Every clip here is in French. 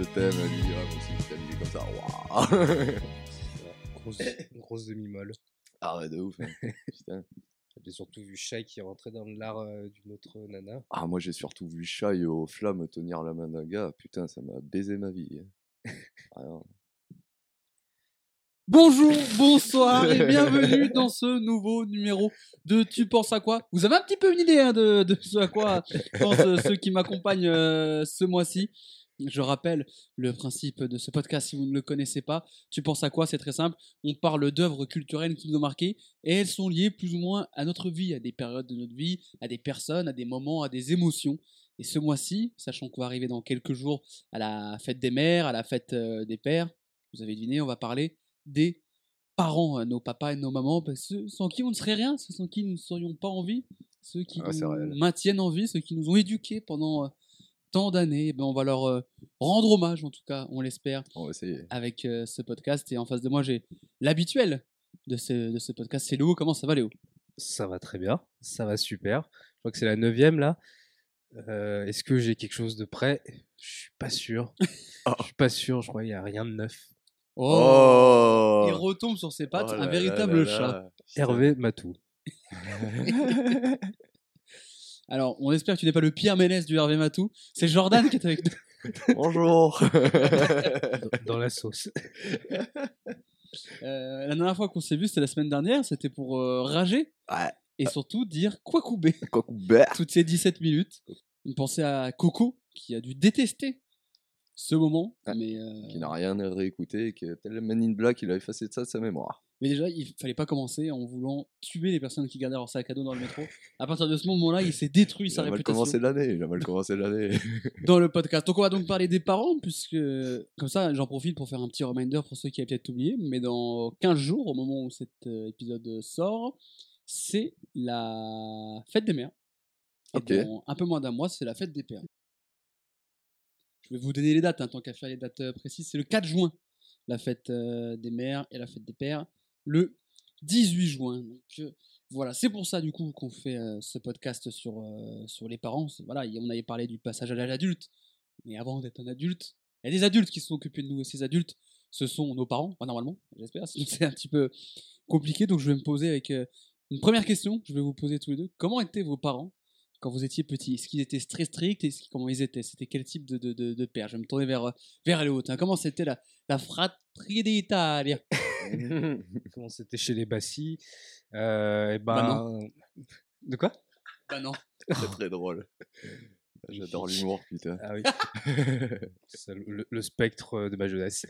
je t'aime, moi aussi je t'aime, il est comme ça, waouh Grosse, une grosse demi-molle. Ah ouais, de ouf, hein. putain. J'ai surtout vu Shai qui rentrait dans l'art euh, d'une autre nana. Ah, moi j'ai surtout vu Shai au flamme tenir la main d'un gars, putain, ça m'a baisé ma vie. hein. Ah. Bonjour, bonsoir et bienvenue dans ce nouveau numéro de Tu penses à quoi? Vous avez un petit peu une idée hein, de, de ce à quoi pensent euh, ceux qui m'accompagnent euh, ce mois-ci. Je rappelle le principe de ce podcast si vous ne le connaissez pas. Tu penses à quoi? C'est très simple. On parle d'œuvres culturelles qui nous ont marquées et elles sont liées plus ou moins à notre vie, à des périodes de notre vie, à des personnes, à des moments, à des émotions. Et ce mois-ci, sachant qu'on va arriver dans quelques jours à la fête des mères, à la fête euh, des pères, vous avez deviné, on va parler des parents, euh, nos papas et nos mamans, parce que sans qui on ne serait rien, ceux sans qui nous ne serions pas en vie, ceux qui Ah, nous maintiennent en vie, ceux qui nous ont éduqués pendant euh, tant d'années. Eh ben, on va leur euh, rendre hommage, en tout cas, on l'espère, On va essayer. avec euh, ce podcast. Et en face de moi, j'ai l'habituel de ce, de ce podcast, c'est Léo. Comment ça va, Léo? Ça va très bien, ça va super. Je crois que c'est la neuvième là. Euh, Est-ce que j'ai quelque chose de prêt? Je suis pas sûr. Oh. Je suis pas sûr, je crois qu'il n'y a rien de neuf. Oh, Il retombe sur ses pattes, Oh un là véritable là là chat. Hervé Matou. Alors, on espère que tu n'es pas le Pierre Ménès du Hervé Matou. C'est Jordan qui est avec nous. Bonjour dans- dans la sauce. Euh, la dernière fois qu'on s'est vu, c'était la semaine dernière. C'était pour euh, rager Ouais, et surtout dire quoi couper toutes ces 17 minutes. Une pensée à Coco qui a dû détester ce moment. Ouais. Mais, euh, Qui n'a rien à réécouter, qui est tel Man in Black, il a effacé de ça de sa mémoire. Mais déjà, il fallait pas commencer en voulant tuer les personnes qui gardaient leur sac à dos dans le métro. À partir de ce moment-là, il s'est détruit Il sa a mal réputation commencé l'année, il a mal commencé l'année. dans le podcast. Donc on va donc parler des parents, puisque comme ça, j'en profite pour faire un petit reminder pour ceux qui avaient peut-être oublié. Mais dans 15 jours, au moment où cet euh, épisode sort, c'est la fête des mères. Et dans un peu moins d'un mois, c'est la fête des pères. Je vais vous donner les dates, hein, tant qu'à faire les dates euh, précises. C'est le 4 juin, la fête euh, des mères et la fête des pères. Le 18 juin. Donc euh, voilà, c'est pour ça du coup qu'on fait euh, ce podcast sur, euh, sur les parents. Voilà, on avait parlé du passage à l'âge adulte. Mais avant d'être un adulte, il y a des adultes qui sont occupés de nous. Et ces adultes, ce sont nos parents, normalement, j'espère. C'est un petit peu compliqué. Donc je vais me poser avec une première question. Je vais vous poser tous les deux. Comment étaient vos parents quand vous étiez petits Est-ce qu'ils étaient très stricts? Et comment ils étaient? C'était quel type de, de, de, père? Je vais me tourner vers, vers les autres. hein. Comment c'était la, la d'Italia Comment c'était chez les Bassi euh, et ben... Bah De quoi? Bah non. C'est très drôle. J'adore l'humour, putain. Ah oui, le, le spectre de ma jeunesse.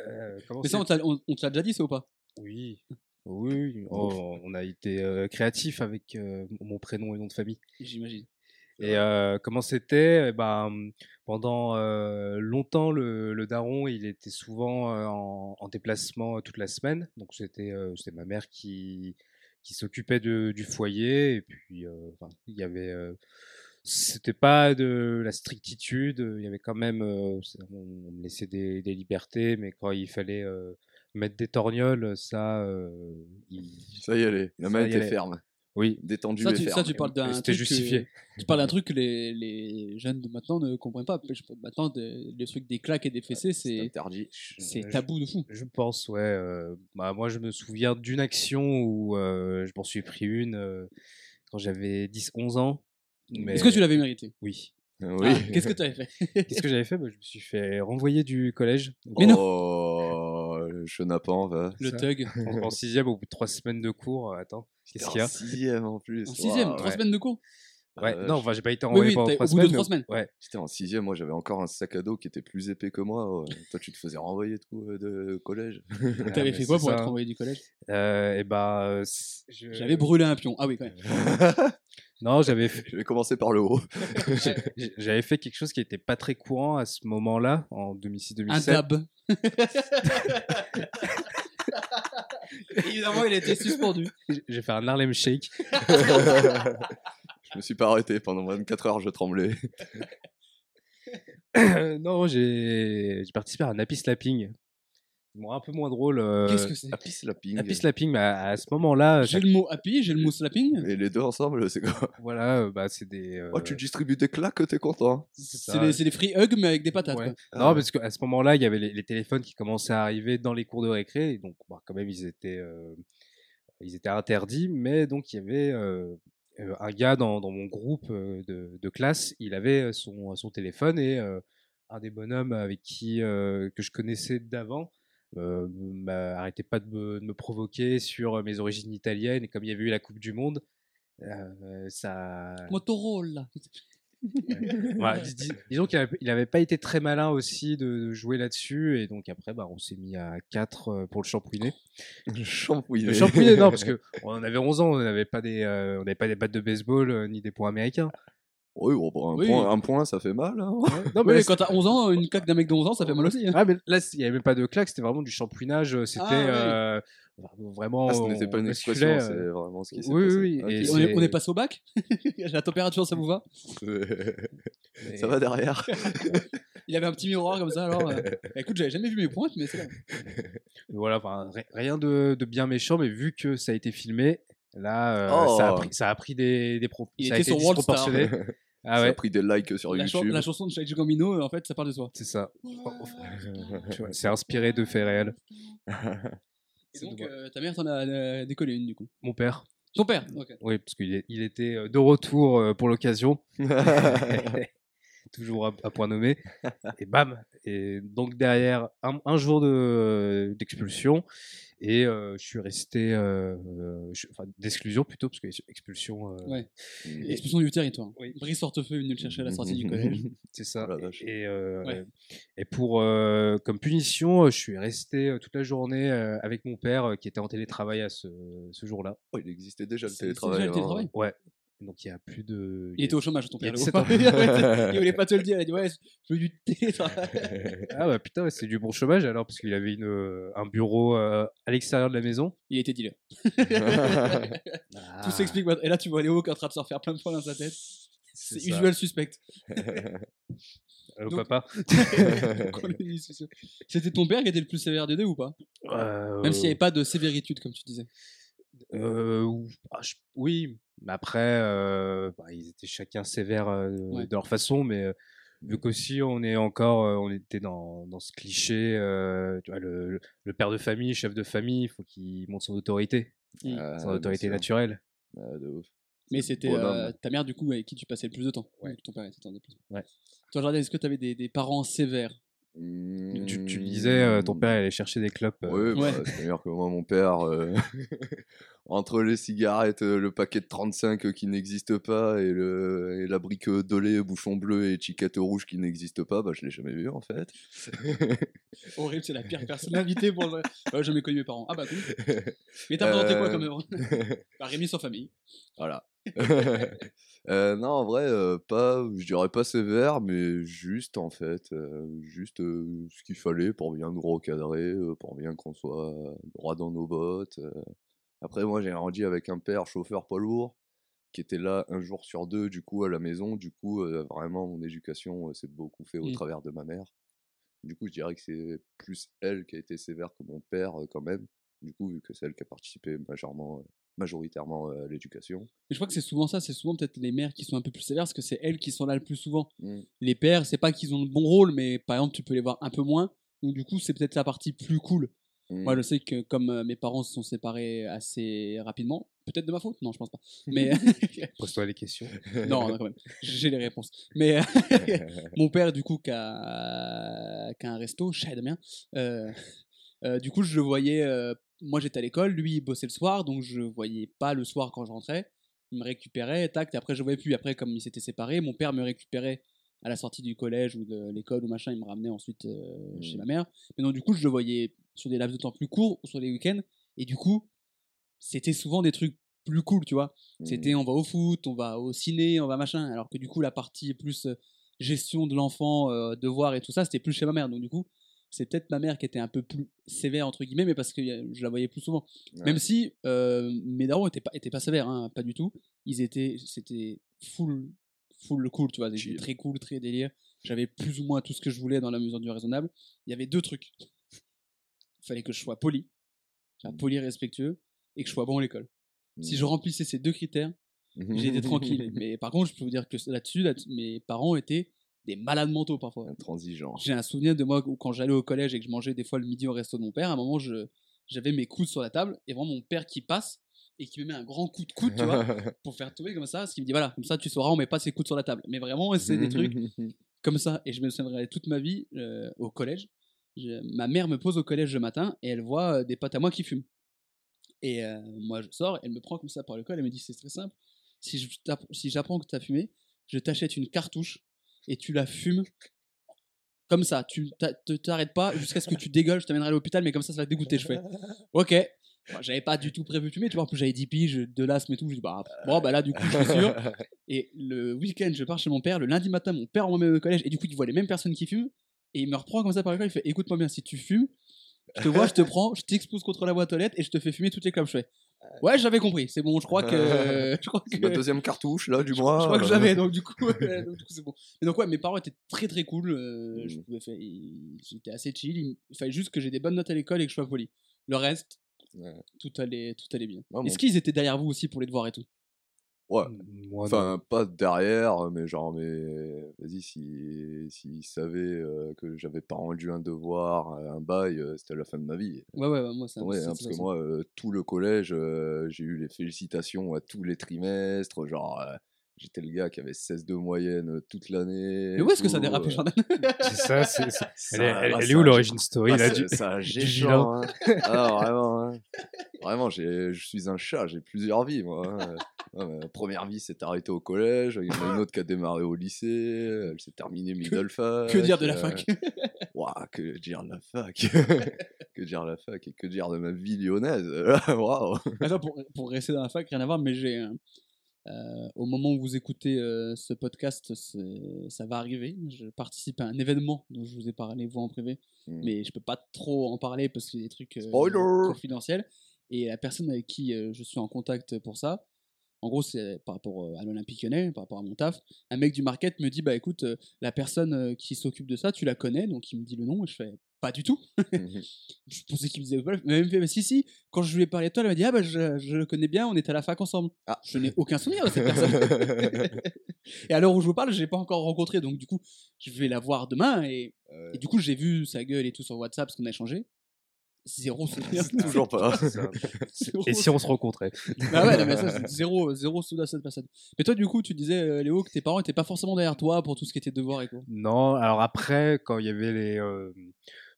Euh, Mais ça, on c'est- te l'a- on, on te l'a déjà dit, ça ou pas? Oui, oui, oh, on a été euh, créatif avec euh, mon prénom et nom de famille. J'imagine. Et euh, comment c'était? Eh ben, Pendant euh, longtemps, le, le daron, il était souvent euh, en, en déplacement toute la semaine. Donc c'était ma mère qui, qui s'occupait du foyer. Et puis, enfin, il y avait... c'était pas de la strictitude, il y avait quand même... on, on me laissait des, des libertés, mais quand il fallait mettre des torgnoles, ça... il- Ça y allait, la main était ferme. Oui, Détendu Ça et tu, ferme. ça, tu parles d'un truc. que- justifié. tu parles d'un truc que les, les jeunes de maintenant ne comprennent pas. Maintenant, des- les trucs des claques et des fessées, C'est c'est interdit. c'est tabou de fou. Je pense, ouais. euh, bah, moi, je me souviens d'une action où euh, je m'en suis pris une euh, quand j'avais 10-11 ans. Mais... Est-ce que tu l'avais mérité Oui. Oui. Ah, Qu'est-ce que tu avais fait? Qu'est-ce que j'avais fait? Bah, Je me suis fait renvoyer du collège. Mais non. Le chenapan, va. Le Ça. thug. En, en sixième, au bout de trois semaines de cours. euh, Attends, qu'est-ce qu'il y a En sixième en plus. En sixième, trois ouais. semaines de cours. Ouais, Euh, non, je- enfin, j'ai pas été Oui, renvoyé oui, pendant t'as- trois au bout de semaines. trois semaines. Ouais. J'étais en sixième, moi j'avais encore un sac à dos qui était plus épais que moi. ouais. Toi tu te faisais renvoyer de, cou- de collège. T'avais mais fait quoi pour ça. être envoyé du collège? Euh, et bah, euh, c- je- J'avais brûlé un pion. Ah oui, quand même. Non, j'avais fait- Je vais commencer par le haut. j'avais fait quelque chose qui était pas très courant à ce moment-là, en Un 2006-2007. dab. Évidemment, il a été suspendu. J'ai fait un Harlem Shake. je me suis pas arrêté pendant 24 heures, je tremblais. non, j'ai j'ai participé à un happy slapping. Bon, un peu moins drôle. euh, Qu'est-ce que c'est? Happy slapping. Happy slapping, mais à, ce moment-là, J'ai ça- le mot happy, j'ai le mot slapping. Et les deux ensemble, c'est quoi? Voilà, euh, bah, c'est des. euh, Oh, tu distribues des claques, t'es content. c'est des, c'est des free hugs, mais avec des patates. Ouais. quoi. Non, Ah, parce qu'à ce moment-là, il y avait les, les téléphones qui commençaient à arriver dans les cours de récré, et donc bah, quand même ils étaient, euh, ils étaient interdits, mais donc il y avait euh, euh, un gars dans, dans mon groupe euh, de, de classe, il avait son, son téléphone et euh, un des bonhommes avec qui euh, que je connaissais d'avant euh, m'arrêtait pas de me, de me provoquer sur mes origines italiennes et comme il y avait eu la Coupe du Monde, euh, ça, Motorola. dis- dis- disons qu'il avait, il avait pas été très malin aussi de, de jouer là-dessus et donc après bah, on s'est mis à 4 pour le shampouiner. Le shampouiné. Le shampouiner non parce que on avait 11 ans, on n'avait pas des euh, on n'avait pas des battes de baseball euh, ni des points américains. Oui, un, Oui. Point, un point, ça fait mal. hein. Non Ouais, là, quand t'as 11 ans, une claque d'un mec de 11 ans, ça fait mal aussi. hein. ah, mais là il y avait même pas de claque, c'était vraiment du shampouinage, euh, c'était Ah, oui. euh, vraiment Ah, ce n'était pas une expression, euh, c'est vraiment ce qui s'est oui, passé. oui, Et on, est, c'est- on est passé au bac? La température, ça vous va? Ça va derrière. Il avait un petit miroir comme ça, alors. euh, Écoute, j'avais jamais vu mes pointes, mais c'est là. Voilà, enfin, rien de, de bien méchant, mais vu que ça a été filmé, là, euh, Oh. ça, a pris, ça a pris des, des propos. Il ça a était été Star. Ah Ça a ouais, pris des likes sur La, chan- YouTube. la chanson de Shaggy Gambino, en fait, ça parle de soi. c'est ça. Tu vois, C'est inspiré de faits réels. Et C'est donc, euh, ta mère t'en a euh, décollé une, du coup. Mon père, Ton père oui, parce qu'il était euh, de retour euh, pour l'occasion. Toujours à, à point nommé. Et bam Et donc derrière, un, un jour de- d'expulsion. Et euh, je suis resté... euh, euh, je- enfin, d'exclusion plutôt, parce que expulsion... euh, Ouais. Expulsion du territoire. Oui. Brice Hortefeux est venu le chercher à la sortie du collège. C'est ça. Oh et, euh, Ouais. et pour euh, comme punition, je suis resté toute la journée avec mon père qui était en télétravail à ce, ce jour-là. Oh, il existait déjà le C'est- c'est télétravail. déjà le hein. télétravail Ouais. Donc il y a plus de. Il était au chômage, ton Il père. 17 ans. il voulait pas te le dire. Il a dit Ouais, je veux du télétravail. Ah bah putain, ouais, c'est du bon chômage alors parce qu'il avait une, euh, un bureau euh, à l'extérieur de la maison. Il était dealer. Ah, Tout s'explique. Et là, tu vois Léo qui est en train de se refaire plein de fois dans sa tête. C'est usual suspect. Allô, Donc- papa? C'était ton père qui était le plus sévère des deux ou pas? Euh, Même s'il n'y avait pas de sévéritude, comme tu disais. Euh, ah, je- oui, mais après, euh, bah, ils étaient chacun sévères euh, Ouais. de leur façon, mais euh, vu qu'aussi on est encore, euh, on était dans, dans ce cliché, euh, tu vois, le, père de famille, chef de famille, il faut qu'il montre son autorité, Mm. Ah, son bien autorité naturelle. Ah, de ouf. Mais c'était euh, ta mère, du coup, avec qui tu passais le plus de temps? Ouais. Ton père était en déplacement. Ouais. Toi, Jardin, est-ce que tu avais des, des parents sévères? Tu, tu me disais, euh, ton père allait chercher des clopes. euh, Oui, Ouais. bah, c'est meilleur que moi, mon père. euh, Entre les cigarettes, euh, le paquet de 35 qui n'existe pas et, le... et la brique Dolé, bouchon bleu et chiquette rouge qui n'existe pas, bah, je l'ai jamais vu en fait. Horrible, c'est la pire personne invitée pour le. J'ai jamais connu mes parents. Ah bah, cool. Mais t'as présenté quoi Euh. comme œuvre bah, Rémi sans famille. Voilà. Euh, non, en vrai, euh, pas, je dirais pas sévère, mais juste en fait, euh, juste euh, ce qu'il fallait pour bien nous recadrer, euh, pour bien qu'on soit euh, droit dans nos bottes. Après, moi, j'ai grandi avec un père chauffeur poids lourd qui était là un jour sur deux, du coup, à la maison. Du coup, euh, vraiment, mon éducation euh, s'est beaucoup fait au Mm. travers de ma mère. Du coup, je dirais que c'est plus elle qui a été sévère que mon père, euh, quand même. Du coup, vu que c'est elle qui a participé majoritairement, majoritairement à l'éducation. Mais je crois que c'est souvent ça, c'est souvent peut-être les mères qui sont un peu plus sévères parce que c'est elles qui sont là le plus souvent. Mm. Les pères, c'est pas qu'ils ont le bon rôle, mais par exemple, tu peux les voir un peu moins. Donc, du coup, c'est peut-être la partie plus cool. Moi, je sais que comme euh, mes parents se sont séparés assez rapidement, peut-être de ma faute, non, je pense pas. Mais Pose-toi les questions. non, non, quand même, j'ai les réponses. Mais mon père, du coup, qui a, un resto, chez Damien, euh, euh, du coup, je le voyais. moi, j'étais à l'école, lui, il bossait le soir, donc je le voyais pas le soir quand je rentrais. Il me récupérait, tac, et après, je le voyais plus. Après, comme ils s'étaient séparés, mon père me récupérait à la sortie du collège ou de l'école ou machin, il me ramenait ensuite euh, chez Mm. ma mère. Mais donc, du coup, je le voyais sur des laps de temps plus courts ou sur les week-ends, et du coup, c'était souvent des trucs plus cool, tu vois. Mm. C'était on va au foot, on va au ciné, on va machin. Alors que du coup, la partie plus euh, gestion de l'enfant, euh, devoir et tout ça, c'était plus chez ma mère. Donc du coup, c'est peut-être ma mère qui était un peu plus sévère, entre guillemets, mais parce que euh, je la voyais plus souvent. Ouais. Même si euh, mes darons étaient pas, étaient pas sévères, hein, pas du tout. Ils étaient, c'était full, full cool, tu vois. Très cool, très délire. J'avais plus ou moins tout ce que je voulais dans la mesure du raisonnable. Il y avait deux trucs. Il fallait que je sois poli, Enfin, poli et respectueux, et que je sois bon à l'école. Si je remplissais ces deux critères, j'étais tranquille. Mais par contre, je peux vous dire que là-dessus, là- mes parents étaient des malades mentaux parfois. Intransigeant. J'ai un souvenir de moi où quand j'allais au collège et que je mangeais des fois le midi au resto de mon père, à un moment, j'avais mes coudes sur la table et vraiment mon père qui passe et qui me met un grand coup de coude, tu vois, pour faire tomber comme ça, parce qu'il me dit voilà, comme ça tu sauras, on met pas ses coudes sur la table. Mais vraiment, c'est des trucs comme ça. Et je me souviendrai toute ma vie euh, au collège. Ma mère me pose au collège le matin et elle voit euh, des potes à moi qui fument. Et euh, moi, je sors, elle me prend comme ça par le col et me dit c'est très simple. Si j'apprends que tu as fumé, je t'achète une cartouche et tu la fumes comme ça. Tu te- t'arrêtes pas jusqu'à ce que tu dégueules. Je t'amènerai à l'hôpital, mais comme ça, ça va te dégoûter. Je fais ok. Bon, j'avais pas du tout prévu de fumer, tu vois. En plus, j'avais 10 piges, de l'asthme et tout. Je dis bah, bon, bah là, du coup, je suis sûr. Et le week-end, je pars chez mon père. Le lundi matin, mon père m'emmène au collège. Et du coup, il voit les mêmes personnes qui fument. Et il me reprend comme ça par le. Il fait Écoute-moi bien, si tu fumes, je te vois, je te prends, je t'expose contre la boîte aux lettres et je te fais fumer toutes les clopes. Je fais Ouais, j'avais compris. C'est bon, je crois que. je crois C'est que. ma deuxième cartouche, là, du Je, mois. je crois que j'avais, donc du coup, c'est bon. Mais donc ouais, mes parents étaient très très cool. euh, je pouvais faire, ils- j'étais assez chill. Il, fallait juste que j'ai des bonnes notes à l'école et que je sois poli. Le reste, Ouais. tout allait, tout allait bien. Est-ce qu'ils étaient derrière vous aussi pour les devoirs et tout? Ouais. Moi, non. Enfin, pas derrière, mais genre, mais vas-y, si s'ils savaient euh, que j'avais pas rendu un devoir, euh, un bail, euh, c'était la fin de ma vie. Ouais, ouais, ouais, moi ça. Ouais, c'est- hein, c'est parce que moi, euh, tout le collège, euh, j'ai eu les félicitations à tous les trimestres. Genre, euh, j'étais le gars qui avait 16 de moyenne euh, toute l'année. Mais où est-ce que ça dérapait, euh, Jordan C'est ça, c'est, c'est- Elle, est, ça- elle- là, elle est ça- où l'origine story là, du... ça du géchant, vilain? hein. Ah, vraiment, hein. Vraiment, j'ai- je suis un chat, j'ai plusieurs vies, moi. hein. Ouais, ma première vie s'est arrêtée au collège, il y en a une autre qui a démarré au lycée, elle s'est terminée middle fac. Que dire de la euh, fac? Ouah, que dire de la fac? Que dire de la fac et que dire de ma vie lyonnaise? Waouh Attends, pour, pour rester dans la fac, rien à voir, mais j'ai. Euh, au moment où vous écoutez euh, ce podcast, ça va arriver. Je participe à un événement dont je vous ai parlé, vous en privé, Hmm. mais je peux pas trop en parler parce qu'il y a des trucs euh, confidentiels. Et la personne avec qui je suis en contact pour ça, en gros, c'est par rapport euh, à l'Olympique lyonnais, par rapport à mon taf, un mec du market me dit Bah écoute, euh, la personne euh, qui s'occupe de ça, tu la connais Donc il me dit le nom, et je fais Pas du tout. je pensais qu'il me disait pas, mais il me fait, bah, si, si, quand je lui ai parlé de toi, elle m'a dit, ah bah je, je le connais bien, on était à la fac ensemble. Ah. Je n'ai aucun souvenir de cette personne. et à l'heure où je vous parle, je l'ai pas encore rencontré, donc du coup, je vais la voir demain, et, Euh, et du coup, j'ai vu sa gueule et tout sur WhatsApp, parce qu'on a échangé. Zéro souvenir. Toujours pas. Zéro Et si on se rencontrait bah ouais, non, mais ça, c'est zéro, zéro souvenir de cette personne. Mais toi, du coup, tu disais, euh, Léo, que tes parents étaient pas forcément derrière toi pour tout ce qui était devoir et quoi. Non, alors après, quand il y avait les. euh,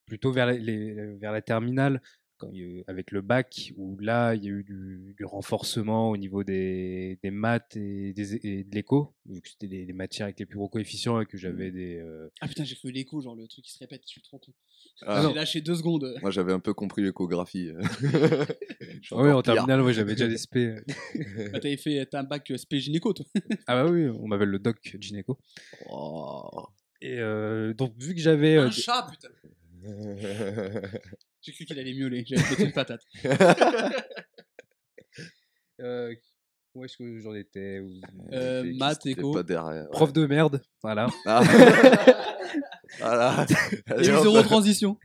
plutôt vers, les, les- vers la terminale, quand il y a eu- avec le bac, où là, il y a eu du, du renforcement au niveau des, des maths et, des, et de l'éco, vu que c'était les, les matières avec les plus gros coefficients et que j'avais des. euh, Ah putain, j'ai cru l'écho, genre le truc qui se répète, je suis trop con. Ah, j'ai lâché deux secondes. Moi j'avais un peu compris l'échographie. Ah oui, en pire. terminale, ouais, j'avais déjà des SP. Bah, T'avais fait t'as un bac euh, spé gynéco, toi. Ah bah oui, on m'appelle le doc gynéco. Oh. Et euh, donc, vu que j'avais. euh, Un des- chat, putain. J'ai cru qu'il allait miauler, te mettre une patate. euh, où est-ce que j'en étais où- Euh, maths, éco. pas derrière. Prof de merde, voilà. Ah. voilà. Allez, hop. zéro transition.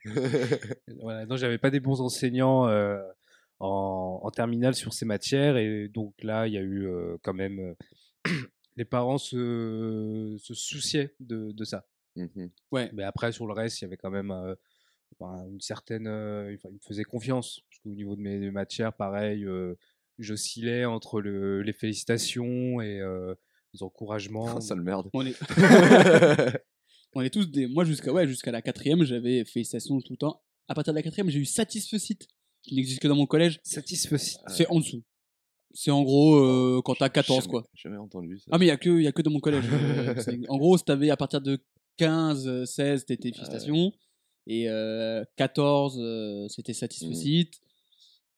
voilà. Non, j'avais pas des bons enseignants euh, en, en terminale sur ces matières. Et donc là, il y a eu euh, quand même. euh, les parents se, se souciaient de, de ça. Mhm. Mais après, sur le reste, il y avait quand même euh, enfin, une certaine. euh, ils me faisaient confiance. Parce qu'au niveau de mes, mes matières, pareil, euh, j'oscillais entre le- les félicitations et euh, les encouragements. Ah, sale merde. On est, on est tous des. Moi, jusqu'à ouais, jusqu'à la quatrième, j'avais félicitations tout le temps. À partir de la quatrième, j'ai eu satisfecit, qui n'existe que dans mon collège. Satisfait. C'est en dessous. C'est en gros euh, quand t'as 14, Jamais- quoi. Jamais entendu ça. Ah, mais il y a, que- il y a que dans mon collège. en gros, si t'avais à partir de 15, euh, 16, t'étais félicitations. Et euh, 14, euh, c'était satisfecit.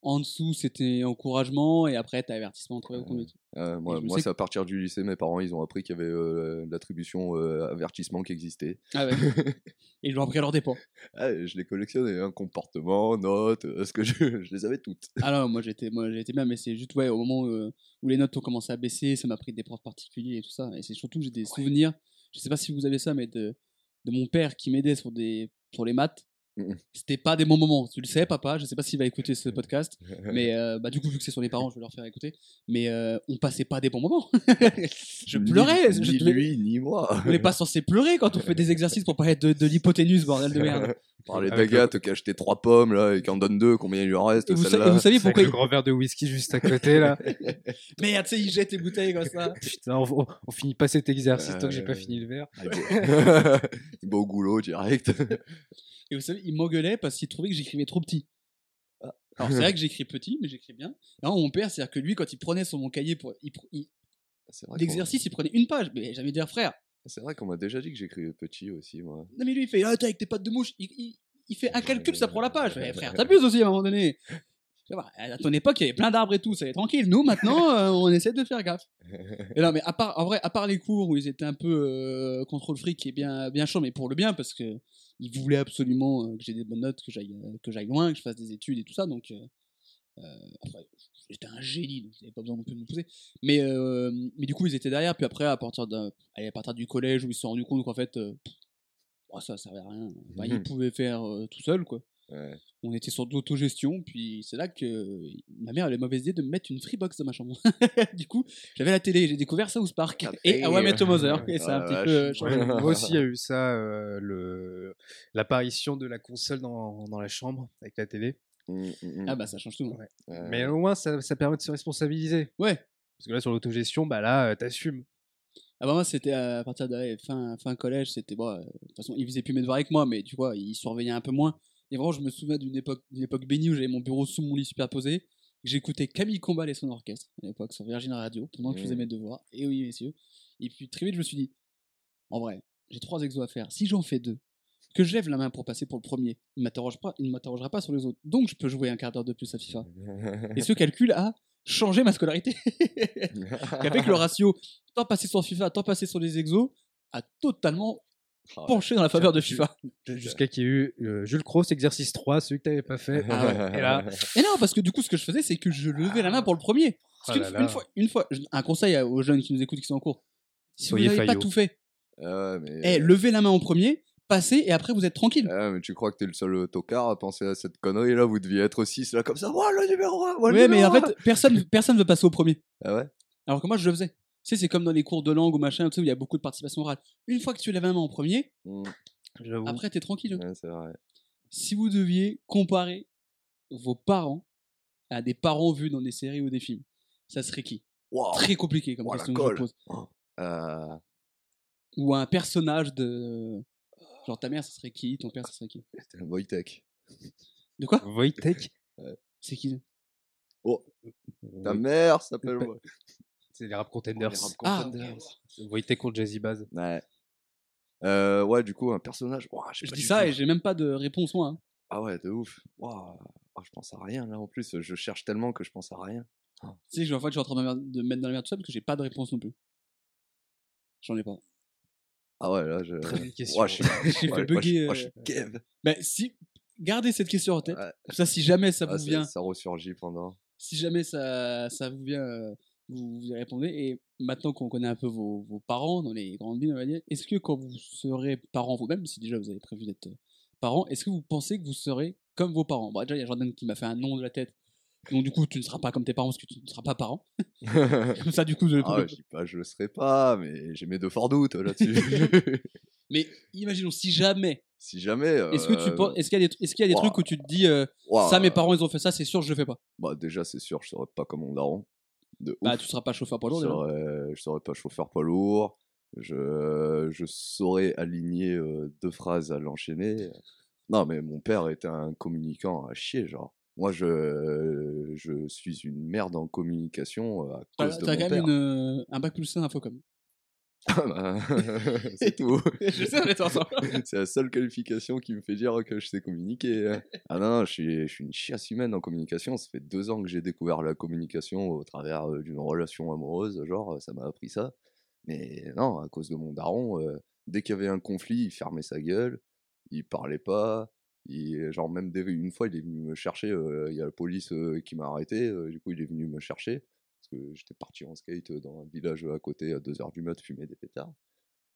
En dessous, c'était encouragement. Et après, t'as avertissement, au conduite. Euh, moi, moi c'est à partir du lycée, mes parents, ils ont appris qu'il y avait euh, l'attribution euh, avertissement qui existait. Ah ouais. et ils l'ont appris à leur dépens. Ah, je les collectionnais, un comportement, notes, euh, ce que je, je les avais toutes. Ah non, moi j'étais, moi j'étais bien, mais c'est juste ouais, au moment euh, où les notes ont commencé à baisser, ça m'a pris des profs particuliers et tout ça. Et c'est surtout j'ai des souvenirs, je sais pas si vous avez ça, mais de, de mon père qui m'aidait sur, des, sur les maths. Mhm. C'était pas des bons moments. Tu le sais, papa. Je sais pas s'il va écouter ce podcast, mais euh, bah, du coup, vu que c'est sur les parents, je vais leur faire écouter. Mais euh, on passait pas des bons moments. je Ni- pleurais. je Ni, devais- lui, ni moi. On n'est pas censé pleurer quand on fait des exercices pour parler de, de l'hypoténuse, bordel de merde. Parler d'Agathe qui a acheté trois pommes là et qui en donne deux, combien il lui en reste Et vous, sa- et Avec pourquoi le grand verre de whisky juste à côté là. Merde, tu sais, ils jettent les bouteilles comme ça. Putain, on, on- on finit pas cet exercice tant que j'ai pas Euh, fini le verre. Il va au goulot direct. Et vous savez, ils m'engueulaient parce qu'ils trouvaient que j'écrivais trop petit. Alors c'est vrai que j'écris petit, mais j'écris bien. Alors mon père, c'est-à-dire que lui, quand il prenait sur mon cahier pour il il- l'exercice, il prenait une page. Mais j'avais dire frère. C'est vrai qu'on m'a déjà dit que j'écrivais petit aussi, moi. Non mais lui, il fait ah, t'es avec tes pattes de mouche. Il, il- il fait un calcul, ça prend la page. Eh, frère, t'abuses aussi à un moment donné. À ton époque, il y avait plein d'arbres et tout, ça allait tranquille. Nous, maintenant, euh, on essaie de faire gaffe. Et non, mais à part, en vrai, à part les cours où ils étaient un peu euh, contrôle fric et bien, bien chaud, mais pour le bien, parce que ils voulaient absolument euh, que j'ai des bonnes notes, que j'aille, euh, que j'aille loin, que je fasse des études et tout ça. Donc, euh, après, j'étais un génie, donc ils n'avaient pas besoin non plus de me pousser. Mais, mais du coup, ils étaient derrière. Puis après, à partir, d'un- à partir du collège, où ils se sont rendus compte qu'en fait, oh, ça servait à rien. Ils Mhm. pouvaient faire tout seuls, quoi. Ouais. On était sur de l'autogestion, puis c'est là que ma mère avait la mauvaise idée de me mettre une Freebox dans ma chambre. du coup, j'avais la télé, j'ai découvert South Park Ah, et et- How I Met Your Mother. Et ça a un Ah, petit peu changé. Ouais, moi aussi, il y a eu ça, euh, le l'apparition de la console dans, dans la chambre avec la télé. Mm, mm, mm. Ah bah ça change tout. hein. Ouais. Euh, Mais au moins, ça, ça permet de se responsabiliser. Ouais. Parce que là, sur l'autogestion, bah là, euh, t'assumes. Ah bah moi c'était à partir de fin, fin collège, c'était bon, euh, de toute façon ils faisaient plus mes devoirs avec moi, mais tu vois, ils surveillaient un peu moins. Et vraiment je me souviens d'une époque, d'une époque bénie où j'avais mon bureau sous mon lit superposé, j'écoutais Camille Combal et son orchestre à l'époque sur Virgin Radio pendant que je faisais mes devoirs. Et oui messieurs. Et puis très vite je me suis dit, en vrai, j'ai trois exos à faire. Si j'en fais deux, que je lève la main pour passer pour le premier, il pas, il ne m'interrogera pas sur les autres. Donc je peux jouer un quart d'heure de plus à FIFA. Et ce calcul a changé ma scolarité. qui a fait que le ratio temps passé sur FIFA, temps passé sur les exos a totalement penché dans la faveur de tu- FIFA. Jusqu'à qu'il y ait eu euh, Jules Cross, exercice 3, celui que t'avais pas fait. Ah ouais. Et là, Et non, parce que du coup, ce que je faisais, c'est que je levais la main pour le premier. Parce Ah une fois, une fois, je- un conseil aux jeunes qui nous écoutent, qui sont en cours. Si Soyez vous n'avez pas tout fait, Ah ouais, mais... eh, levez la main en premier, passez et après vous êtes tranquille. Ah, mais tu crois que t'es le seul tocard à penser à cette connerie là? Vous deviez être 6 là comme ça. Oh le numéro 1 ouais, mais en fait, personne, personne veut passer au premier. Ah ouais? Alors que moi, je le faisais. Tu sais, c'est comme dans les cours de langue ou machin, tu sais, où il y a beaucoup de participation orale. Une fois que tu lèves la main en premier, Mm, j'avoue. après, t'es tranquille. ouais, C'est vrai. si vous deviez comparer vos parents à des parents vus dans des séries ou des films, ça serait qui? Wow. Très compliqué comme Oh, question que je pose. Euh, Ou un personnage de. Genre ta mère, ça serait qui? Ton père, ça serait qui? C'était un Wojtek. De quoi? Wojtek? C'est qui? Oh, ta mère s'appelle. C'est les rap contenders. les rap Ah, contenders. ok. Wojtek contre Jazzy Baz. Ouais. Euh, ouais, du coup, un personnage. Ouah, Je pas dis ça et j'ai même pas de réponse, moi. hein. Ah ouais, de ouf. Ouah. Ah, je pense à rien là en plus. Je cherche tellement que je pense à rien. Tu sais, je- en fait, je suis en train de me mettre dans la merde tout ça parce que j'ai pas de réponse non plus. J'en ai pas. Ah ouais, là, je. Très bonne question. Je suis. Moi, je- bugger, moi, je suis euh. Mais si. Gardez cette question en tête. Ouais. Comme ça, si jamais ça Ah, vous ça, vient, ça ressurgit pendant. si jamais ça, ça vous vient, euh, vous, vous y répondez. Et maintenant qu'on connaît un peu vos, vos parents dans les grandes villes, on va dire, est-ce que quand vous serez parents vous-même, si déjà vous avez prévu d'être euh, parents, est-ce que vous pensez que vous serez comme vos parents? Bon, déjà, il y a Jordan qui m'a fait un nom de la tête. Donc, du coup, tu ne seras pas comme tes parents parce que tu ne seras pas parent. Comme ça, du coup, je ah je dis pas, je le serai pas, mais j'ai mes deux forts doutes là-dessus. Mais imaginons, si jamais, si jamais. est-ce que tu euh, penses- est-ce qu'il y a des, est-ce qu'il y a des ouah. trucs où tu te dis, euh, ça, mes parents, ils ont fait ça, c'est sûr, je le fais pas? Bah, déjà, c'est sûr, je serais pas comme mon daron. De Bah, ouf. tu seras pas chauffeur poids je, lourd, déjà. je serais pas chauffeur poids lourd. Je, je saurais aligner euh, deux phrases à l'enchaîner. Non, mais mon père était un communicant à chier, genre. Moi, je, je suis une merde en communication à T'as cause de t'as mon quand père. même une, euh, un bac plus 1 infocom. Bah, c'est tout. je sais, on est ensemble. c'est la seule qualification qui me fait dire que je sais communiquer. Ah non, je suis, je suis une chiasse humaine en communication. Ça fait deux ans que j'ai découvert la communication au travers euh, d'une relation amoureuse. Genre, ça m'a appris ça. Mais non, à cause de mon daron, euh, dès qu'il y avait un conflit, il fermait sa gueule. Il parlait pas. Il, genre, même une fois, il est venu me chercher. euh, Il y a la police euh, qui m'a arrêté. du coup, il est venu me chercher. Parce que j'étais parti en skate dans un village à côté à 2h du mat fumer des pétards.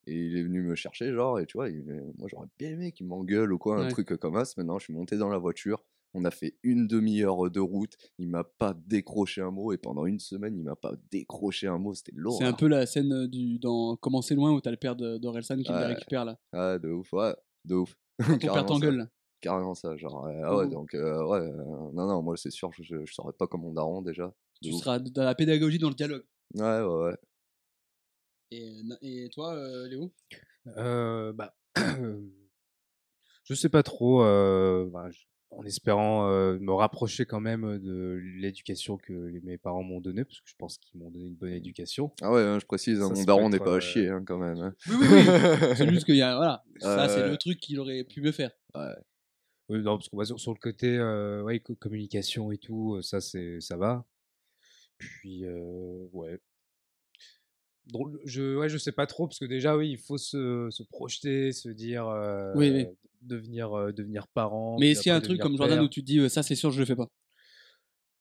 Et il est venu me chercher, genre, et tu vois, il- moi j'aurais bien aimé qu'il m'engueule ou quoi, un Ouais. truc comme ça. Maintenant, je suis monté dans la voiture. On a fait une demi-heure de route. Il m'a pas décroché un mot. Et pendant une semaine, il m'a pas décroché un mot. C'était lourd. C'est un peu la scène euh, du, dans Comment c'est loin où t'as le père de- d'Orelsan qui le Ouais. récupère là. Ah, de ouf, ouais, de ouf. Quand ton père t'engueule. Carrément ça, genre. euh, ah ouais, Mhm. donc, euh, ouais, euh, non, non, moi c'est sûr, je, je, je saurais pas comme mon daron déjà. Tu seras dans la pédagogie, dans le dialogue. Ouais, ouais, ouais. Et, euh, et toi, euh, Léo? Euh, bah, je sais pas trop, euh, bah, je- en espérant euh, me rapprocher quand même de l'éducation que mes parents m'ont donnée, parce que je pense qu'ils m'ont donné une bonne éducation. Ah ouais, hein, je précise, hein, mon daron n'est pas à chier hein, quand même. hein. Oui, oui, oui. C'est juste qu'il y a. Voilà. Ça, c'est Ouais. le truc qu'il aurait pu mieux faire. Oui, non, parce qu'on va sur, sur le côté euh, ouais, co- communication et tout, ça, c'est, ça va. Puis, euh, ouais. Donc, je, ouais, je sais pas trop, parce que déjà, oui, il faut se, se projeter, se dire, euh, Oui, oui. devenir, euh, devenir parent. Mais est-ce qu'il y a un truc comme Jordan père. où tu te dis euh, ça, c'est sûr, je le fais pas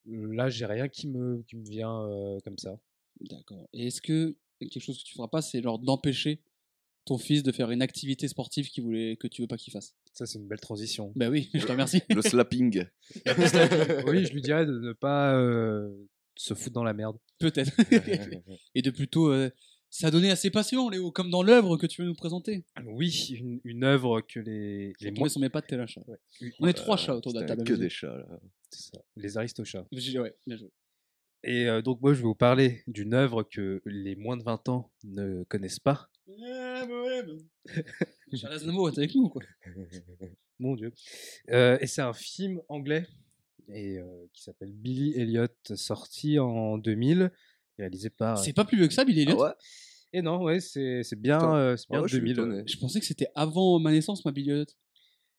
Là, j'ai rien qui me, qui me vient euh, comme ça. D'accord. Et est-ce que quelque chose que tu feras pas, c'est genre d'empêcher ton fils de faire une activité sportive qu'il voulait, que tu veux pas qu'il fasse? Ça, c'est une belle transition. Bah oui, je te remercie. Le slapping. oui, je lui dirais de ne pas euh, se foutre dans la merde. Peut-être. Et de plutôt euh, s'adonner à ses passions, Léo, comme dans l'œuvre que tu veux nous présenter. Oui, une, une œuvre que les, Les moins sur mes pattes, t'es un chat. ouais, On est trois chats autour de la table. Que des chats là. c'est ça, les aristochats. Ouais, bien joué. Et euh, donc moi je vais vous parler d'une œuvre que les moins de 20 ans ne connaissent pas. Charles Aznavour est avec nous, quoi. Mon Dieu. Euh, et c'est un film anglais et, euh, qui s'appelle Billy Elliot, sorti en 2000, réalisé par... C'est pas plus vieux que ça, Billy Ah Elliot? ouais? Et non, ouais, c'est c'est bien, euh, c'est bien Ah ouais, je 2000. Je pensais que c'était avant ma naissance, ma Billy Elliot.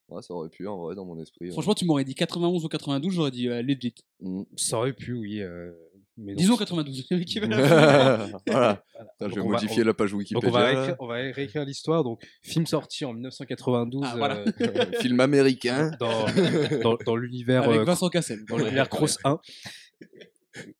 Ouais, ça aurait pu en vrai dans mon esprit. ouais. Franchement, tu m'aurais dit 91 ou 92, j'aurais dit euh, legit. Mm. Ça aurait pu, oui. euh, mais donc- Disons 92. Le mec qui veut la voilà. Voilà. Putain, je vais on va- modifier la page Donc Wikipédia. on va, réécrire, on va réécrire l'histoire. Donc film sorti en 1992 Ah, voilà. euh, Film américain. dans, dans, dans l'univers Avec euh, Vincent Cassel. dans l'univers Cross 1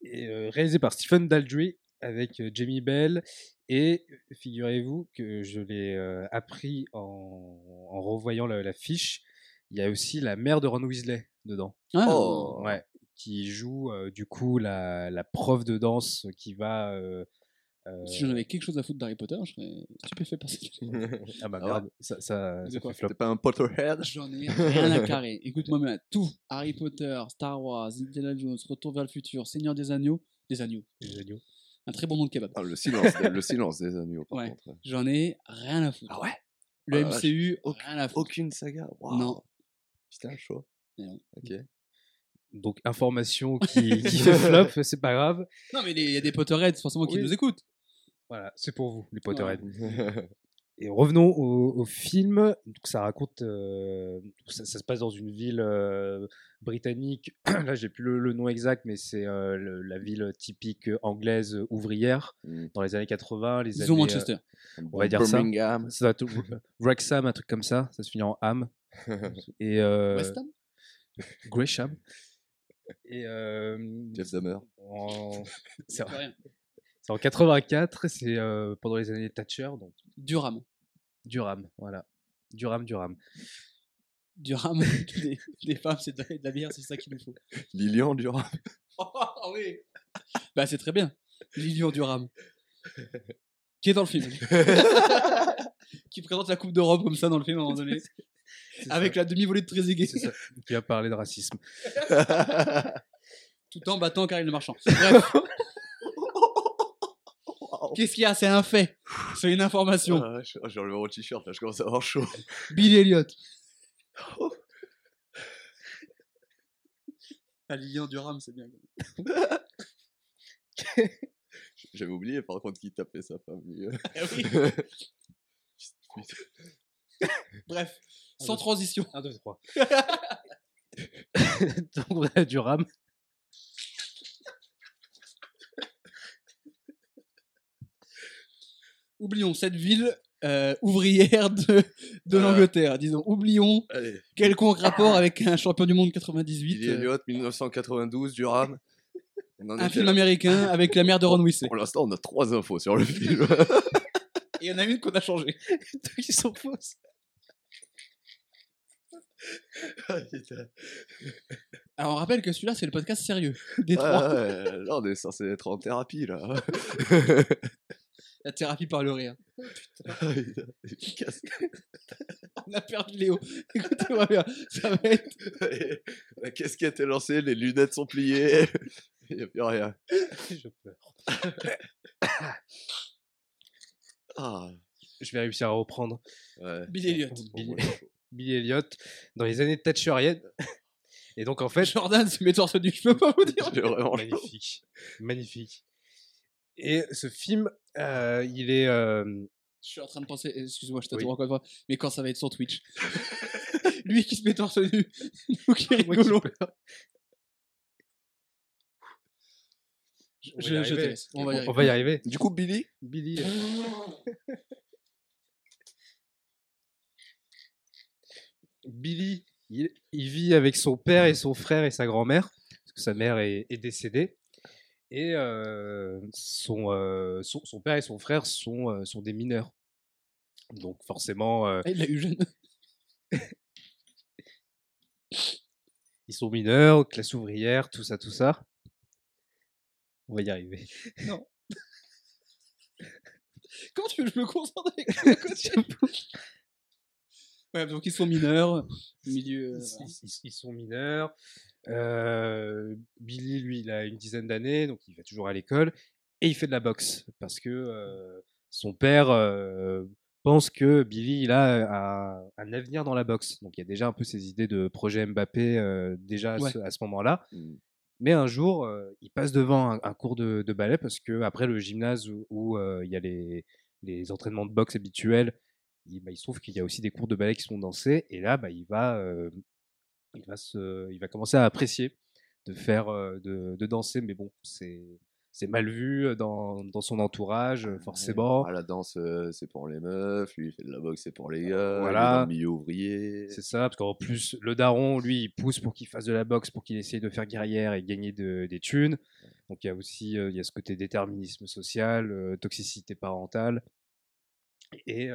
et euh, réalisé par Stephen Daldry avec euh, Jamie Bell et figurez-vous que je l'ai euh, appris en, en revoyant la, la fiche il y a aussi la mère de Ron Weasley dedans Ah, Oh. ouais qui joue euh, du coup la, la prof de danse qui va euh, euh, Si j'en avais quelque chose à foutre d'Harry Potter, je serais stupéfait par cette ah bah Ah merde ça, ça, ça quoi fait flop T'es pas un Potterhead? J'en ai rien à carrer. Écoute-moi bien, tout. Harry Potter, Star Wars, Indiana Jones, Retour vers le futur, Seigneur des Agneaux. Des agneaux. les agneaux. Un très bon nom de kebab. Ah, le, silence, le silence des agneaux, par Ouais. contre. J'en ai rien à foutre. Ah ouais? Le Ah. MCU, Aucun- rien à foutre. Aucune saga? Non. Putain, chaud. Mais non. Ok. Donc information qui, qui fait flop c'est pas grave Non, mais il y a des Potterheads forcément qui Oui. nous écoutent. Voilà, c'est pour vous, les Potterheads. Ouais. Et revenons au, au film. Donc ça raconte, euh, ça, ça se passe dans une ville euh, britannique. Là, j'ai plus le, le nom exact, mais c'est euh, le- la ville typique anglaise euh, ouvrière Mm. dans les années 80, les Disons années. Manchester. on va dire ça. Birmingham. Wrexham, un truc comme ça. Ça se finit en Ham. Et euh, West Ham? Gresham. Et euh, Jeff Dahmer. en- c'est en, Rien. c'est en 84. C'est pendant les années Thatcher, donc Durham. Durham, voilà. Durham, Durham. Durham, des, des femmes, c'est de, la- de la bière, c'est ça qu'il nous faut. Lilian Durham. Oh oui Bah c'est très bien. Lilian Durham. Qui est dans le film. qui présente la Coupe d'Europe comme ça dans le film à un moment donné. Avec ça, la demi-volée de Trezeguet. c'est ça, qui a parlé de racisme. Tout en battant Karine Le Marchand. Bref. Qu'est-ce qu'il y a? C'est un fait. C'est une information. Ah, je- J'ai enlevé mon t-shirt, là, je commence à avoir chaud. Billy Elliot. Ah, Lilian Durham, c'est bien. J'avais oublié par contre qui tapait sa femme. lui. Ah oui. Bref, sans transition. 1, 2, 3. Donc on a Durham. Oublions cette ville euh, ouvrière de, de Ah. l'Angleterre. Disons, oublions Allez, quelconque rapport avec un champion du monde 98. Billy euh, Elliot, 1992, Durham. Un film là. américain avec la mère de Ron Weasley. Pour l'instant, on a trois infos sur le film. Et il y en a une qu'on a changée. Deux qui sont fausses. Alors on rappelle que celui-là, c'est le podcast sérieux. Des ouais, là, on est censé être en thérapie, là. La thérapie par le rire. Efficace. On a perdu Léo. Écoutez-moi bien. Ça va être. La casquette est lancée, les lunettes sont pliées. Il n'y a plus rien. Je pleure. Ah, Je vais réussir à reprendre ouais. Billy Elliot. Bon, Billy, moi, je suis chaud. Billy Elliot dans les années thatcheriennes. Et donc en fait, Jordan, c'est mes torse nu, je peux pas vous dire. Magnifique, magnifique. Et ce film, euh, il est euh, Je suis en train de penser, excuse-moi, je Oui. t'attends encore une fois, mais quand ça va être sur Twitch. Lui qui se met torse nu, nous qui qui rigolons. pleure. Je, On va y je laisse, on va y On arriver. va y arriver. Du coup, Billy Billy. Billy, il, il vit avec son père et son frère et sa grand-mère, parce que sa mère est, est décédée. Et euh, son, euh, son, son père et son frère sont, euh, sont des mineurs. Donc forcément, euh, Ah, il l'a eu jeune. ils sont mineurs, classe ouvrière, tout ça, tout ça. On va y arriver. Comment tu veux que je me concentre avec à côté Ouais, donc ils sont mineurs, milieu. euh, Ils, voilà. ils- ils sont mineurs. Euh, Billy, lui, il a une dizaine d'années, donc il va toujours à l'école et il fait de la boxe parce que euh, son père pense que Billy, il a un, un avenir dans la boxe. Donc il y a déjà un peu ces idées de projet Mbappé déjà à ce, moment-là. Mm. Mais un jour, euh, il passe devant un, cours de, ballet parce que après le gymnase où, euh, il y a les, entraînements de boxe habituels, il, bah, il se trouve qu'il y a aussi des cours de ballet qui sont dansés. Et là, bah, il va, euh, il va il va commencer à apprécier de faire, euh, de danser. Mais bon, c'est, c'est mal vu dans, dans son entourage, forcément. Ah, la danse, euh, c'est pour les meufs. Lui, il fait de la boxe, c'est pour les gars. il est Voilà. dans le milieu ouvrier. C'est ça, parce qu'en plus, le daron, lui, il pousse pour qu'il fasse de la boxe, pour qu'il essaye de faire guerrière et gagner de- des thunes. Donc il y a aussi euh, il y a ce côté déterminisme social, euh, toxicité parentale. Et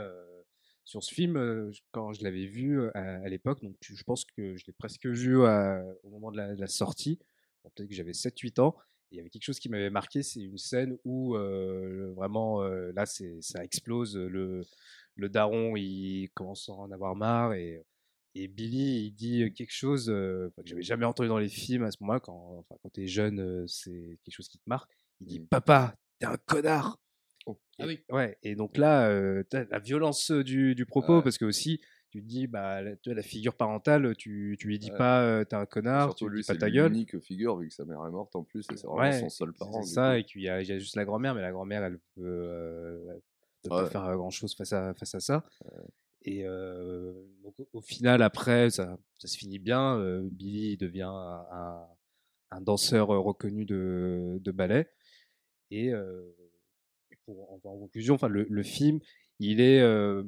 sur ce film, quand je l'avais vu à, à l'époque, donc je je pense que je l'ai presque vu à- au moment de la, de la sortie, Bon, peut-être que j'avais 7-8 ans. Il y avait quelque chose qui m'avait marqué, c'est une scène où euh, vraiment, euh, là, c'est, ça explose. Le, le daron, il commence à en avoir marre et, et Billy, il dit quelque chose euh, que j'avais jamais entendu dans les films à ce moment-là. Quand, enfin, quand t'es jeune, euh, c'est quelque chose qui te marque. Il dit Mm. Papa, t'es un connard. Ah Et- oui. Ouais, et donc là, euh, t'as la violence du, du propos, parce que aussi, tu te dis, bah, la, figure parentale, tu, tu lui dis Ouais. pas euh, t'es un connard, Surtout tu lui dis pas c'est ta gueule. l'unique figure vu que sa mère est morte en plus et c'est vraiment Ouais, son seul parent. C'est ça, coup. et qu'il y y a juste la grand-mère, mais la grand-mère, elle peut, euh, elle peut pas faire grand chose face à, face à ça. Et euh, donc, au- final, après, ça, ça se finit bien. euh, Billy devient un, un- un danseur euh, reconnu de, de ballet. Et euh, pour, en, en conclusion, enfin, le, le film, il est euh,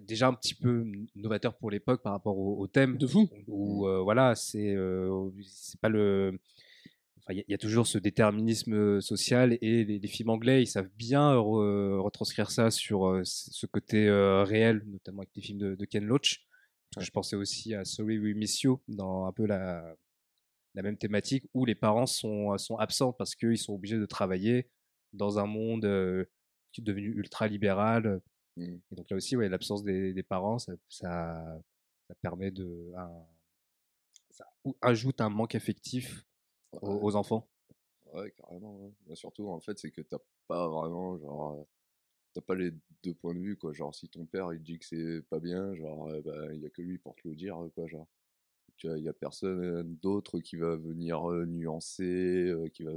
déjà un petit peu novateur pour l'époque par rapport au, au thème De fou. où euh, voilà, c'est euh, c'est pas le. Enfin, il y a- il y, a toujours ce déterminisme social et les, les films anglais, ils savent bien re- retranscrire ça sur euh, ce côté réel, notamment avec les films de, de Ken Loach. Parce que je pensais aussi à Sorry We Miss You dans un peu la, la même thématique où les parents sont, sont absents parce qu'ils sont obligés de travailler dans un monde euh, qui est devenu ultra libéral. Mm. Et donc là aussi, ouais, l'absence des, des parents, ça, ça, ça permet de. un- ça ou- ajoute un manque affectif aux, Ouais. aux enfants. Ouais, carrément. ouais. Bah, surtout, en fait, c'est que t'as pas vraiment, genre, t'as pas les deux points de vue, quoi. Genre, si ton père, il dit que c'est pas bien, genre, euh, bah, il y a que lui pour te le dire, quoi, genre. Tu vois, il y a personne d'autre qui va venir nuancer, qui va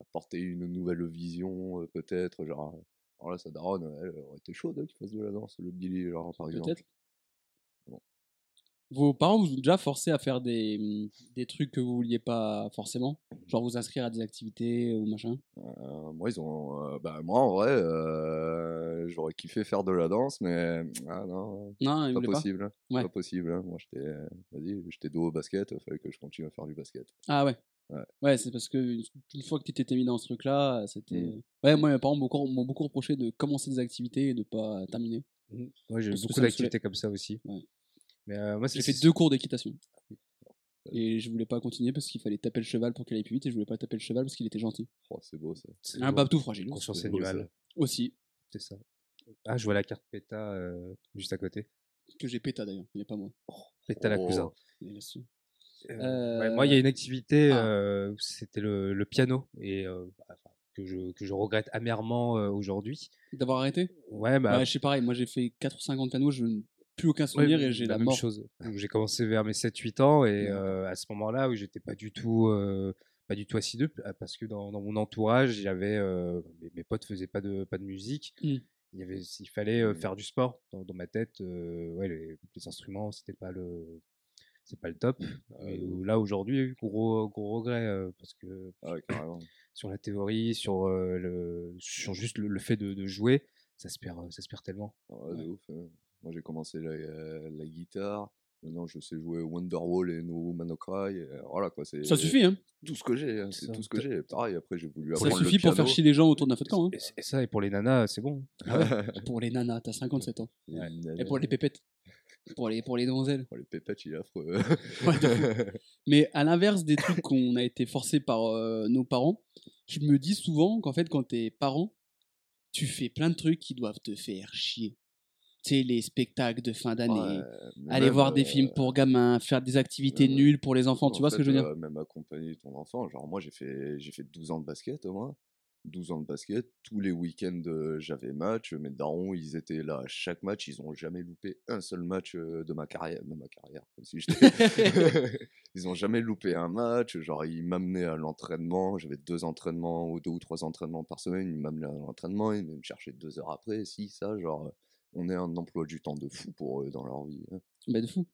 apporter une nouvelle vision, peut-être, genre. Euh, Alors là, sa daronne, elle, elle aurait été chaude hein, qu'il fasse de la danse, le Billy, genre, par exemple. Peut-être. Vos parents vous ont déjà forcé à faire des, mm, des trucs que vous vouliez pas forcément? Genre vous inscrire à des activités ou machin? Euh, moi, ils ont. euh, bah, moi, en vrai, euh, j'aurais kiffé faire de la danse, mais. Ah non, Non, pas pas? possible. Ouais. Pas possible. hein. Moi, j'étais. Vas-y, j'étais dos au basket, il fallait que je continue à faire du basket. Ah ouais. Ouais, c'est parce que une- fois que tu t'étais mis dans ce truc-là, c'était. Mm. Ouais, moi, mes parents m'ont beaucoup, reproché de commencer des activités et de pas terminer. Mhm. Ouais, j'ai beaucoup d'activités comme ça aussi. Ouais. Mais euh, moi, J'ai fait deux cours d'équitation. Et je voulais pas continuer parce qu'il fallait taper le cheval pour qu'il aille plus vite et je voulais pas taper le cheval parce qu'il était gentil. Oh, c'est beau ça. c'est Un babtou fragile. Conscience beau, ça. animale, Aussi, c'est ça. Ah, je vois la carte PETA euh, juste à côté. que j'ai péta d'ailleurs, il n'est pas moi. PETA la Oh. cousin. Euh, ouais, moi, il y a une activité, ah. euh, c'était le, le piano, et euh, enfin, que, je, que je regrette amèrement euh, aujourd'hui. D'avoir arrêté? Ouais, bah, Ouais, je sais pareil, moi j'ai fait 4 ou 5 ans de piano, je n'ai plus aucun ouais, souvenir et j'ai la, même mort. chose. J'ai commencé vers mes 7-8 ans, et Ouais. euh, à ce moment-là, où j'étais pas du tout, euh, pas du tout assideux, parce que dans, dans mon entourage, j'avais, euh, mes, mes potes faisaient pas de, pas de musique. Mm. Il, y avait, il fallait euh, Mm. faire du sport dans, dans ma tête. euh, ouais, les, les instruments, c'était pas le, c'est pas le top. Et là aujourd'hui, gros, gros regret euh, parce que Ah ouais, carrément. sur la théorie, sur euh, le, sur juste le, le fait de, de jouer, ça se perd, euh, ça se perd tellement. Ah ouais, ouf. hein. Moi, j'ai commencé la, euh, la guitare. Maintenant, je sais jouer Wonderwall et No Man No Cry. et voilà quoi. C'est Ça suffit, hein tout ce que j'ai. hein, C'est Ça. tout ce que j'ai. Pareil, après, j'ai voulu Ça apprendre le suffit pour faire chier les gens autour d'un feu de camp. Hein. Et, ça, et pour les nanas, c'est bon. Pour les nanas, t'as 57 ans. Ouais. Et pour les pépettes. Pour les, pour les donzelles. Oh, les pépettes, il est affreux. Ouais, Mais à l'inverse des trucs qu'on a été forcés par euh, nos parents, je me dis souvent qu'en fait, quand t'es parent, tu fais plein de trucs qui doivent te faire chier. Tu sais, les spectacles de fin d'année, Ouais, aller voir des euh, films pour gamins, faire des activités nulles pour les enfants, tu vois ce que je veux dire euh, Même accompagner ton enfant. Genre, moi, j'ai fait, j'ai fait 12 ans de basket au moins. 12 ans de basket. Tous les week-ends, j'avais match. Mes darons, ils étaient là à chaque match. Ils ont jamais loupé un seul match de ma carrière. De ma carrière comme si j'étais- ils ont jamais loupé un match. Genre, ils m'amenaient à l'entraînement. J'avais deux entraînements ou deux ou trois entraînements par semaine. Ils m'amenaient à l'entraînement. Ils me chercher deux heures après. Si, ça, genre, on est un emploi du temps de fou pour eux dans leur vie. hein. Bah, de fou.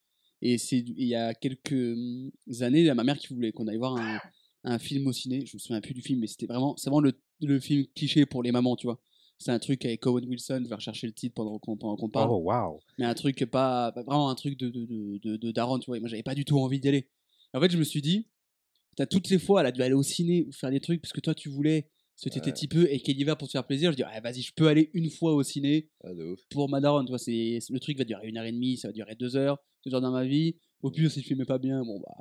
Et c'est il y a quelques hum, années, il y a ma mère qui voulait qu'on aille voir un, un film au ciné. Je me souviens plus du film, mais c'était vraiment, c'est vraiment le, le film cliché pour les mamans, tu vois. C'est un truc avec Owen Wilson, je vais rechercher le titre pendant qu'on pendant qu'on parle. Oh, waouh. Mais un truc pas, pas- vraiment un truc de, de, de, de, de daron, tu vois. Et moi, j'avais pas du tout envie d'y aller. En fait, je me suis dit, t'as toutes les fois, elle a dû aller au ciné ou faire des trucs parce que toi, tu voulais, que t'étais petit peu et qu'elle y va pour te faire plaisir. Je dis, ah, vas-y, je peux aller une fois au ciné Ah, pour ma daronne, tu vois, c'est le truc va durer une heure et demie, ça va durer deux heures, deux heures dans ma vie. Au pire, si je filmais pas bien, bon bah,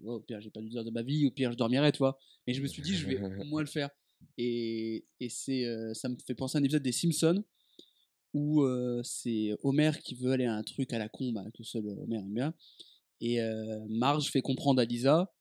ouais, au pire, j'ai pas deux heures de ma vie, au pire, je dormirais, tu vois. Mais je me suis dit, je vais au moins le faire. Et, et c'est, euh, ça me fait penser à un épisode des Simpsons où euh, c'est Homer qui veut aller à un truc à la con, bah, que seul Homer aime bien. Et euh, Marge fait comprendre à Lisa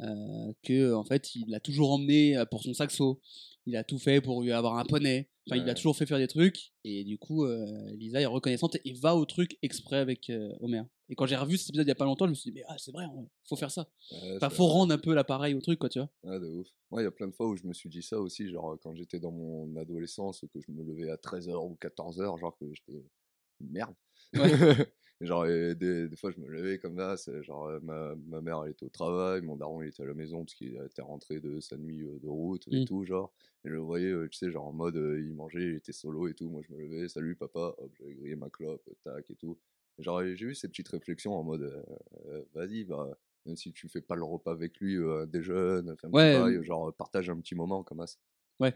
euh, que en fait, il l'a toujours emmené euh, pour son saxo. Il a tout fait pour lui avoir un poney. Enfin, il a toujours fait faire des trucs. Et du coup, euh, Lisa est reconnaissante et va au truc exprès avec euh, Homer. Et quand j'ai revu cet épisode il y a pas longtemps, je me suis dit, mais ah, c'est vrai, il faut faire ça. Ouais, Enfin, faut vrai. rendre un peu l'appareil au truc, quoi, tu vois. Ah, de ouf. Moi, il y a plein de fois où je me suis dit ça aussi, genre quand j'étais dans mon adolescence, que je me levais à 13h ou 14h, genre que j'étais merde. genre, et des, des fois, je me levais comme ça, genre euh, ma, ma mère, elle était au travail, mon daron, il était à la maison parce qu'il était rentré de sa nuit euh, de route et Mm. tout, genre. Et je le voyais, euh, tu sais, genre en mode, euh, il mangeait, il était solo et tout. Moi, je me levais, salut papa, hop, j'avais grillé ma clope, tac et tout. Genre, j'ai eu ces petites réflexions en mode, euh, euh, vas-y, bah même si tu fais pas le repas avec lui, euh, déjeune, fais un petit bail, euh, genre partage un petit moment comme ça. Ouais.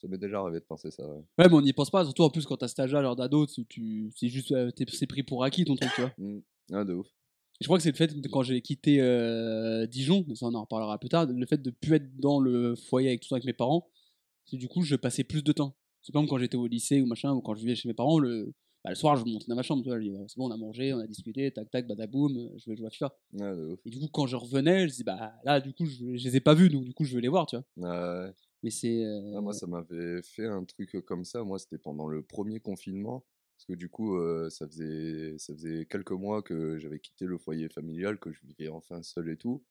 Ça m'est déjà arrivé de penser ça. Ouais. Ouais, mais on n'y pense pas, surtout en plus quand t'as cet âge-là, l'heure d'ado, tu, c'est juste, euh, t'es- c'est pris pour acquis ton truc, tu vois. Mm. Ah, de ouf. Je crois que c'est le fait, de, quand j'ai quitté Dijon, mais ça on en reparlera plus tard, le fait de plus être dans le foyer avec tout ça avec mes parents, c'est du coup je passais plus de temps. C'est comme quand j'étais au lycée ou machin, ou quand je vivais chez mes parents, le, bah, le soir je montais dans ma chambre, tu vois, je dis, c'est bon, on a mangé, on a discuté, tac tac, badaboum, euh, je vais jouer à FIFA. Ah. Et du coup quand je revenais, je dis, bah là du coup je, je les ai pas vus, donc du coup je veux les voir, tu vois. Ah, ouais. Mais c'est. euh, Ah, moi, ça m'avait fait un truc comme ça. Moi, c'était pendant le premier confinement. Parce que du coup, euh, ça, faisait, ça faisait quelques mois que j'avais quitté le foyer familial, que je vivais enfin seul et tout.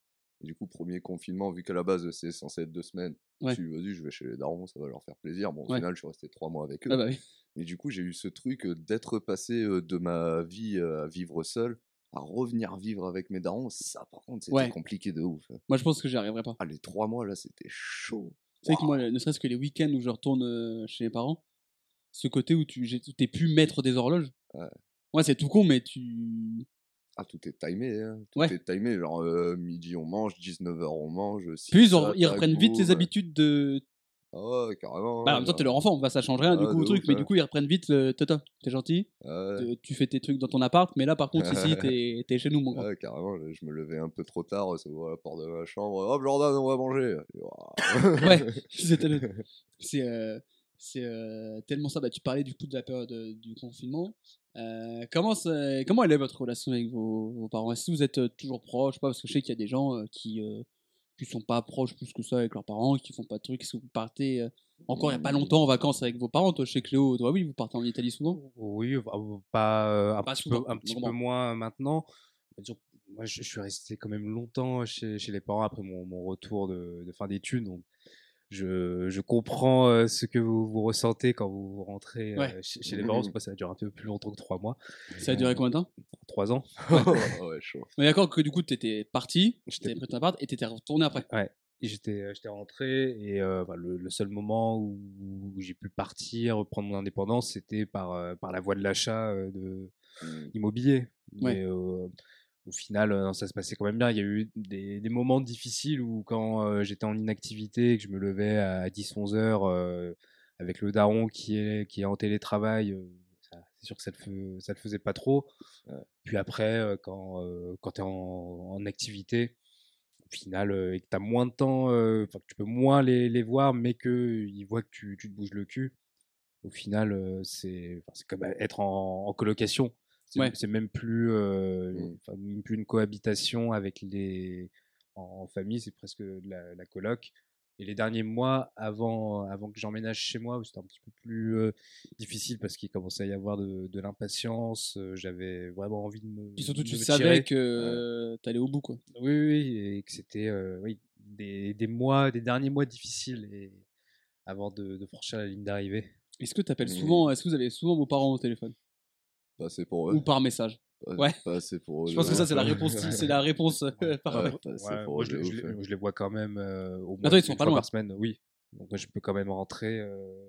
Du coup, premier confinement, vu qu'à la base, c'est censé être deux semaines, Ouais. je me suis dit, vas-y, je vais chez les darons, ça va leur faire plaisir. Bon, au Ouais. final, je suis resté trois mois avec eux. ah bah oui. Et du coup, j'ai eu ce truc euh, d'être passé euh, de ma vie euh, à vivre seul à revenir vivre avec mes darons. Ça, par contre, c'était Ouais. compliqué de ouf. Moi je pense que j'y arriverai pas. Ah, les trois mois, là, c'était chaud. Tu sais que moi, ne serait-ce que les week-ends où je retourne chez mes parents, ce côté où tu t'es plus maître des horloges. Ouais. Ouais, c'est tout con, mais tu. Ah, tout est timé, hein. Tout Ouais. est timé. Genre, euh, midi on mange, 19h on mange. Puis ils, ont- reprennent vite les habitudes de. Ah ouais, carrément. Bah, en même temps, t'es leur enfant, bah, ça change rien du Ah, coup au truc, ouf, mais ouais. du coup, ils reprennent vite le Tata, t'es gentil, tu fais tes trucs dans ton appart, mais là, par contre, ici, t'es t'es chez nous, mon grand. Ouais, carrément, je me levais un peu trop tard, ça ouvre la porte de ma chambre. Hop, Jordan, on va manger. Ouais, c'est euh, c'est, euh, tellement ça. Bah, tu parlais du coup de la période du confinement. Euh, comment, comment elle est votre relation avec vos, vos parents? Est-ce que vous êtes euh, toujours proches? Pas Parce que je sais qu'il y a des gens euh, qui euh, qui sont pas proches plus que ça avec leurs parents, qui font pas de trucs. Est-ce que vous partez euh, encore il y a pas longtemps en vacances avec vos parents? Toi, chez Cléo, toi, oui, vous partez en Italie souvent Oui, bah, pas, euh, un, Pas petit souvent, peu, un petit peu normal. moins maintenant. Moi, je, je suis resté quand même longtemps chez, chez les parents après mon, mon retour de, de fin d'études. Donc, je, je comprends euh, ce que vous, vous ressentez quand vous rentrez euh, Ouais. chez, chez les parents. moi, ça dure un peu plus longtemps que trois mois, Ça a duré combien de temps? Trois ans. ouais, chaud. Mais d'accord que du coup, t'étais parti, J'étais- t'avais pris ton appart et t'étais retourné après. Ouais. Et j'étais, euh, j'étais rentré et euh, bah, le, le seul moment où, où j'ai pu partir, reprendre mon indépendance, c'était par, euh, par la voie de l'achat euh, de Mm. immobilier. Ouais. Mais euh, au final, euh, ça se passait quand même bien. Il y a eu des, des moments difficiles où quand euh, j'étais en inactivité, que je me levais à 10-11 heures euh, avec le daron qui est, qui est en télétravail, euh, c'est sûr que ça ne le, le faisait pas trop. Ouais. Puis après, euh, quand, euh, quand tu es en, en activité, au final, euh, et que tu as moins de temps, euh, que tu peux moins les, les voir, mais qu'ils voient que tu, tu te bouges le cul, au final, euh, c'est comme être en colocation. C'est Ouais. même plus, euh, Mm. enfin, même plus une cohabitation avec les en, en famille, c'est presque de la, la coloc. Et les derniers mois, avant, avant que j'emménage chez moi, où c'était un petit peu plus euh, difficile parce qu'il commençait à y avoir de, de l'impatience, euh, j'avais vraiment envie de me. Puis surtout, tu savais que euh, t'allais au bout, quoi. Oui, oui, oui, et que c'était euh, oui, des, des mois, des derniers mois difficiles et avant de, de franchir la ligne d'arrivée. Est-ce que t'appelles Mmh. souvent, est-ce que vous avez souvent vos parents au téléphone? Pas assez pour ou eux. par message Pas, ouais. pas assez pour eux. Je pense que ça c'est la réponse, c'est la réponse euh, par Ouais, Ouais, moi, je, les- hein. je les vois quand même euh, au moins Attends, ils sont une pas fois loin. par semaine, oui. Donc moi, je peux quand même rentrer euh,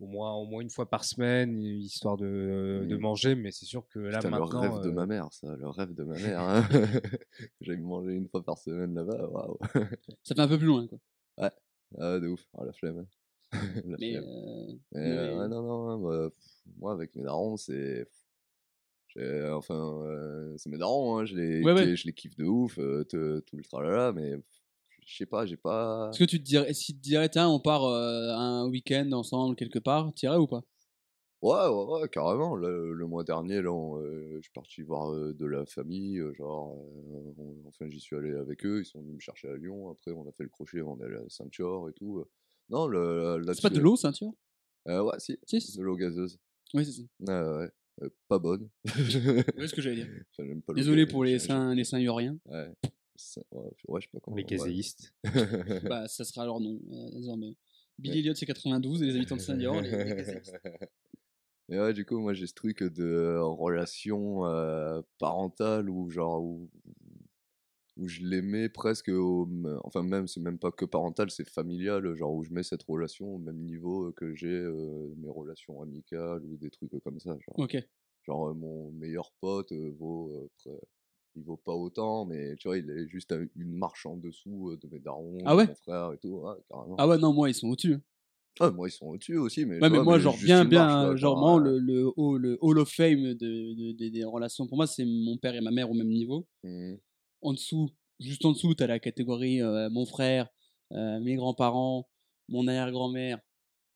au, moins, au moins une fois par semaine, histoire de, de manger, mais c'est sûr que là Putain, maintenant... le rêve de euh, ma mère, ça, le rêve de ma mère. Hein. J'aille manger une fois par semaine là-bas, waouh. Ça fait un peu plus loin, quoi. Ah, de ouf, ah, la flemme. la Mais flemme. euh, Mais, mais- euh, ouais, non, non, bah, pff, moi avec mes darons, c'est. J'ai- Enfin, euh, c'est mes darons, hein, je, les, Ouais, ouais. je les kiffe de ouf, euh, te- tout le tralala, mais je sais pas, j'ai pas. est-ce que tu te dirais, si tu te dirais, tiens, on part euh, un week-end ensemble quelque part, t'irais ou pas? Ouais, ouais, ouais, carrément. Le, le mois dernier, là, on, euh, je suis parti voir euh, de la famille, euh, genre, euh, on- enfin, j'y suis allé avec eux, ils sont venus me chercher à Lyon, après, on a fait le crochet, on est allé à Saint-Thior et tout. euh. Non, le, C'est pas de l'eau, ceinture euh, Ouais, si, de l'eau gazeuse. Oui, c'est ça. Ouais, ouais, euh, pas bonne. Oui, ce que j'allais dire. Enfin, j'aime pas l'eau Désolé pour les sains, les. Ouais. Ça- ouais, ouais, je sais pas comment. les ouais. gazéistes. bah, ça sera leur nom euh, désormais. Billy Elliot, c'est 92 et les habitants de Saint-Dior, les, les gazéistes. Et ouais, du coup, moi, j'ai ce truc de relation euh, parentale où, genre, où, où je les mets presque au. Enfin, même, c'est même pas que parental, c'est familial, genre, où je mets cette relation au même niveau que j'ai euh, mes relations amicales ou des trucs comme ça. Genre, euh, mon meilleur pote euh, vaut. euh, il vaut pas autant, mais tu vois, il est juste à une marche en dessous euh, de mes darons, Ah de ouais? mon frère et tout, carrément. Ah ouais, non, moi, ils sont au-dessus. hein. Ouais, moi, ils sont au-dessus aussi, mais. Ouais, mais vois, moi, genre, bien, bien, marche, genre, moi, euh, le, le, hall, le Hall of Fame de, de- de- des relations, pour moi, c'est mon père et ma mère au même niveau. mhm. En dessous, juste en dessous, t'as la catégorie euh, mon frère, euh, mes grands-parents, mon arrière-grand-mère,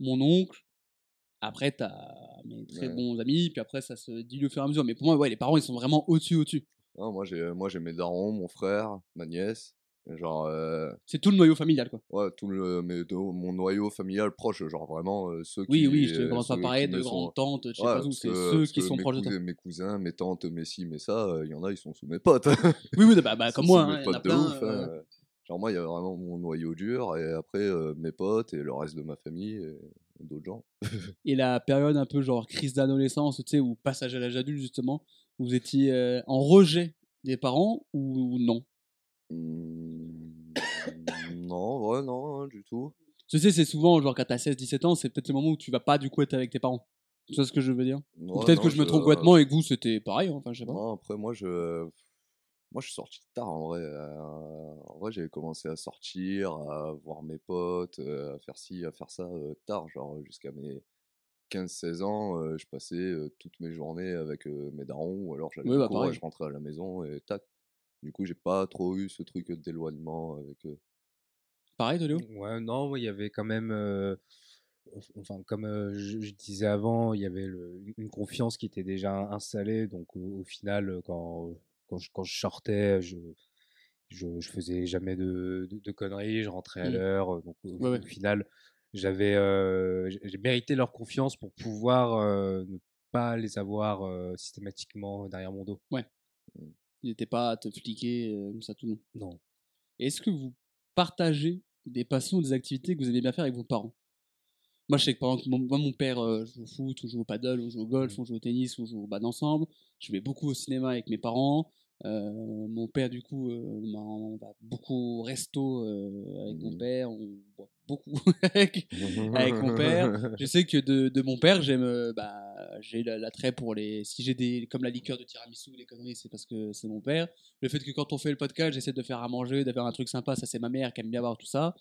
mon oncle. Après, t'as mes très Ouais. bons amis, puis après, ça se dilue au fur et à mesure. Mais pour moi, ouais, les parents, ils sont vraiment au-dessus, au-dessus. Non, moi j'ai moi j'ai mes darons, mon frère, ma nièce, genre euh, C'est tout le noyau familial, quoi. ouais tout le deux- mon noyau familial proche, genre vraiment euh, ceux Oui, qui oui, je te euh, commence à ceux parler de sont- grandes-tantes, je sais Ouais, pas où, parce c'est que- ceux parce qui que sont mes proches de toi. cousins, mes cousins, mes tantes, mes ci, mes ça, euh, il y en a ils sont sous mes potes. Oui, oui, bah, bah, comme moi, mes hein, il y en a potes de plein. ouf, euh, hein. Genre moi il y a vraiment mon noyau dur et après euh, mes potes et le reste de ma famille et d'autres gens. Et la période un peu genre crise d'adolescence, tu sais, ou passage à l'âge adulte, justement, où vous étiez euh, en rejet des parents ou non? Hmm, non, ouais, non, hein, du tout. Tu sais, c'est souvent, genre, quand t'as 16-17 ans, c'est peut-être le moment où tu vas pas du coup être avec tes parents. Tu vois ce que je veux dire? Ou Peut-être que je me trompe complètement et que vous, c'était pareil. hein, Enfin, je sais pas. Non, après, moi, je. Moi, je suis sorti tard en vrai. euh, En vrai, j'avais commencé à sortir, à voir mes potes, euh, à faire ci, à faire ça euh, tard, genre jusqu'à mes 15-16 ans. euh, je passais toutes mes journées avec mes darons, ou alors j'allais au bah, je rentrais à la maison et tac. Du coup, j'ai pas trop eu ce truc d'éloignement avec eux. Pareil, de Léo Ouais, non, ouais, il y avait quand même, euh, enfin, comme euh, je, je disais avant, il y avait le- une confiance qui était déjà installée. Donc, au, au final, euh, quand, quand, je, quand je sortais, je, je, je faisais jamais de, de, de conneries, je rentrais à Mm. l'heure. Donc, au, Ouais, ouais. au final, j'avais, euh, j'ai mérité leur confiance pour pouvoir euh, ne pas les avoir euh, systématiquement derrière mon dos. Il n'était pas à te fliquer euh, comme ça tout le long. Non. Est-ce que vous partagez des passions ou des activités que vous aimez bien faire avec vos parents? Moi, je sais que par exemple, mon, moi, mon père euh, joue au foot, on joue au paddle, on joue au golf, on joue au tennis, on joue au bad ensemble. Je vais beaucoup au cinéma avec mes parents. Euh, mon père, du coup, m'a- on va beaucoup au resto avec mon Mhm. père. On boit beaucoup avec, avec mon père. Je sais que de, de mon père, j'aime, euh, bah, j'ai la- l'attrait pour les. Si j'ai des. Comme la liqueur de tiramisu, les conneries, c'est parce que c'est mon père. Le fait que quand on fait le podcast, j'essaie de faire à manger, faire un truc sympa, ça c'est ma mère qui aime bien voir tout ça.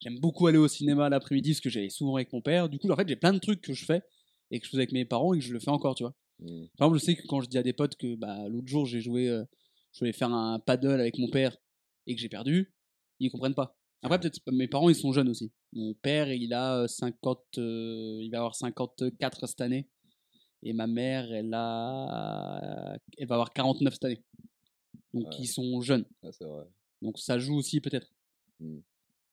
J'aime beaucoup aller au cinéma l'après-midi parce que j'allais souvent avec mon père. Du coup, en fait, j'ai plein de trucs que je fais et que je faisais avec mes parents et que je le fais encore, tu vois. Mm. Par exemple, je sais que quand je dis à des potes que bah, l'autre jour j'ai joué, euh, je voulais faire un paddle avec mon père et que j'ai perdu, ils comprennent pas. Après, peut-être mes parents ils sont jeunes aussi. Mon père il a euh, 50, euh, il va avoir 54 cette année et ma mère elle a, elle va avoir 49 cette année. Donc Ouais. ils sont jeunes. Ah, vrai. Donc ça joue aussi peut-être. Mm.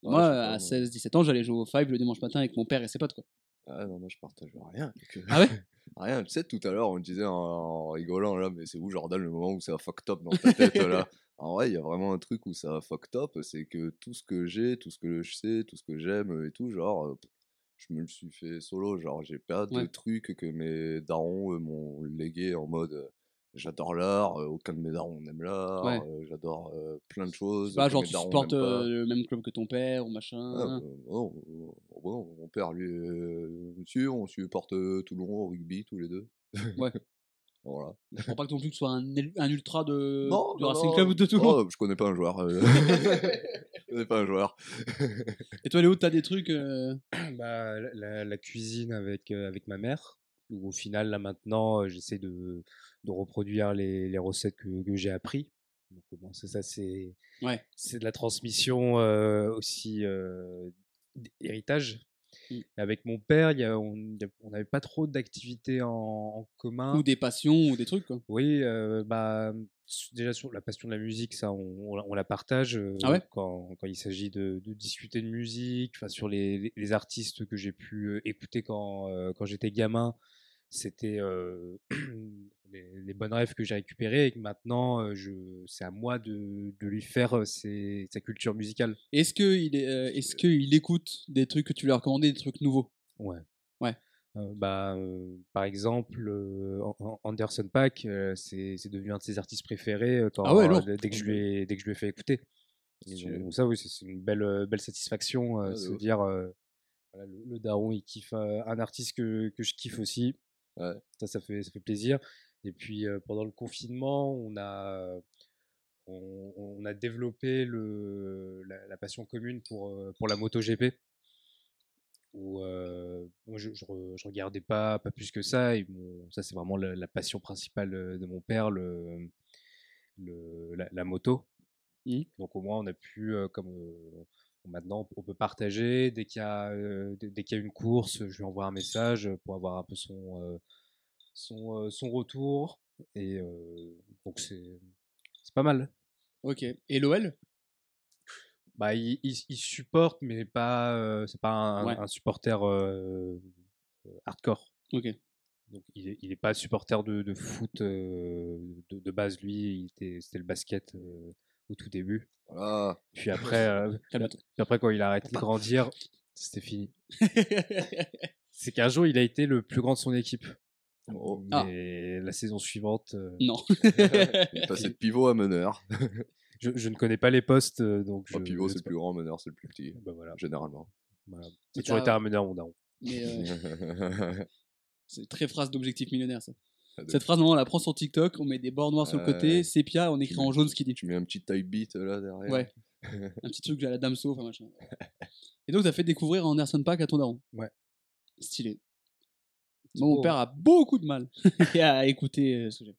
Moi, Ouais, à moi. 16-17 ans, j'allais jouer au Five le dimanche matin avec mon père et ses potes quoi. Ah non, moi je partage rien. Ah ouais? Rien, tu sais, tout à l'heure, on disait en, en rigolant, là, mais c'est où, Jordan, le moment où ça a fucked up dans ta tête, là? En vrai, il y a vraiment un truc où ça a fucked up, c'est que tout ce que j'ai, tout ce que je sais, tout ce que j'aime et tout, genre, euh, je me le suis fait solo, genre, j'ai pas de Ouais. trucs que mes darons euh, m'ont légué en mode, euh, j'adore l'art, euh, aucun de mes darons n'aime l'art, Ouais. euh, j'adore euh, plein de choses. Bah, que genre tu supportes pas. euh, le même club que ton père ou machin. Ah, bah, non, euh, bon, mon père, lui, euh, si, on supporte euh, Toulon au rugby tous les deux. Ouais. voilà. Je crois pas que ton plus que ce soit un, ultra de, non, de non, Racing non. Club ou de Toulon. Oh, je connais pas un joueur. euh. je connais pas un joueur. Et toi, Léo, t'as des trucs. euh, Bah, la- cuisine avec, euh, avec ma mère, où au final, là maintenant, j'essaie de, de reproduire les, les recettes que, que j'ai appris. Donc, au moins, c'est ça, c'est Ouais. de la transmission euh, aussi euh, d'héritage. Mm. Et Avec mon père, il y a- on n'avait pas trop d'activités en, en commun. Ou des passions ou des trucs, quoi. Oui, euh, bah, déjà sur la passion de la musique, ça, on, on la- partage euh, Ah ouais? quand, quand il s'agit de, de discuter de musique, sur les, artistes que j'ai pu euh, écouter quand, quand j'étais gamin. C'était euh, les, les bonnes rêves que j'ai récupérées et que maintenant, euh, je, c'est à moi de, de lui faire euh, ses- sa culture musicale. Est-ce qu'il est, euh, est-ce qu'il écoute des trucs que tu lui as recommandés, des trucs nouveaux? Ouais. Ouais. Euh, bah, euh, par exemple, euh, An- An- Anderson euh, c'est c'est devenu un de ses artistes préférés Ah ouais, dès, que je lui ai, dès que je lui ai fait écouter. Donc, ça, oui, c'est c'est une belle, belle satisfaction Ah, se dire voilà, le, le daron, il kiffe un artiste que, que je kiffe aussi. Ouais. Ça, ça fait, ça fait plaisir. Et puis, pendant le confinement, on a, on, on a développé le, la, la passion commune pour, pour la MotoGP où euh, je, je, re- je regardais pas, pas plus que ça. Et ça, c'est vraiment la, la passion principale de mon père, le, le, la, la moto. Mhm. Donc au moins, on a pu, euh, comme euh, maintenant, on peut partager. Dès qu'il y, a, dès, dès qu'il y a une course, je lui envoie un message pour avoir un peu son, son, euh, son retour. Et euh, donc c'est c'est pas mal. Ok. Et l'OL Bah, il, il, il supporte, mais pas, euh, c'est pas un, Ouais. un supporter euh, hardcore. Ok. Donc, il est, il est pas supporter de, de foot euh, de, de base, lui. C'était le basket euh, au tout début. Voilà. Puis après, euh, puis après, quand il a arrêté de grandir, c'était fini. C'est qu'un jour, il a été le plus grand de son équipe. Oh. Ah. Mais la saison suivante, euh, non. Il est passé de pivot à meneur. je, je ne connais pas les postes, euh, donc je. Oh, pivot, c'est le plus grand, meneur, c'est le plus petit. Bah, voilà. Généralement. voilà. C'est toujours t'as- été un meneur, mon daron. Euh, C'est très phrase d'objectif millionnaire, ça. Ah, de Cette phrase, normalement, on la prend sur TikTok, on met des bords noirs sur le côté, sépia, on écrit en jaune ce qu'il dit. Tu mets un petit type beat euh, là derrière. Ouais. Un petit truc à la Damso, enfin machin. Et donc, t'as fait découvrir Anderson Paak à ton daron. Ouais. Stylé. Mon père a beaucoup de mal à écouter euh, ce que j'aime.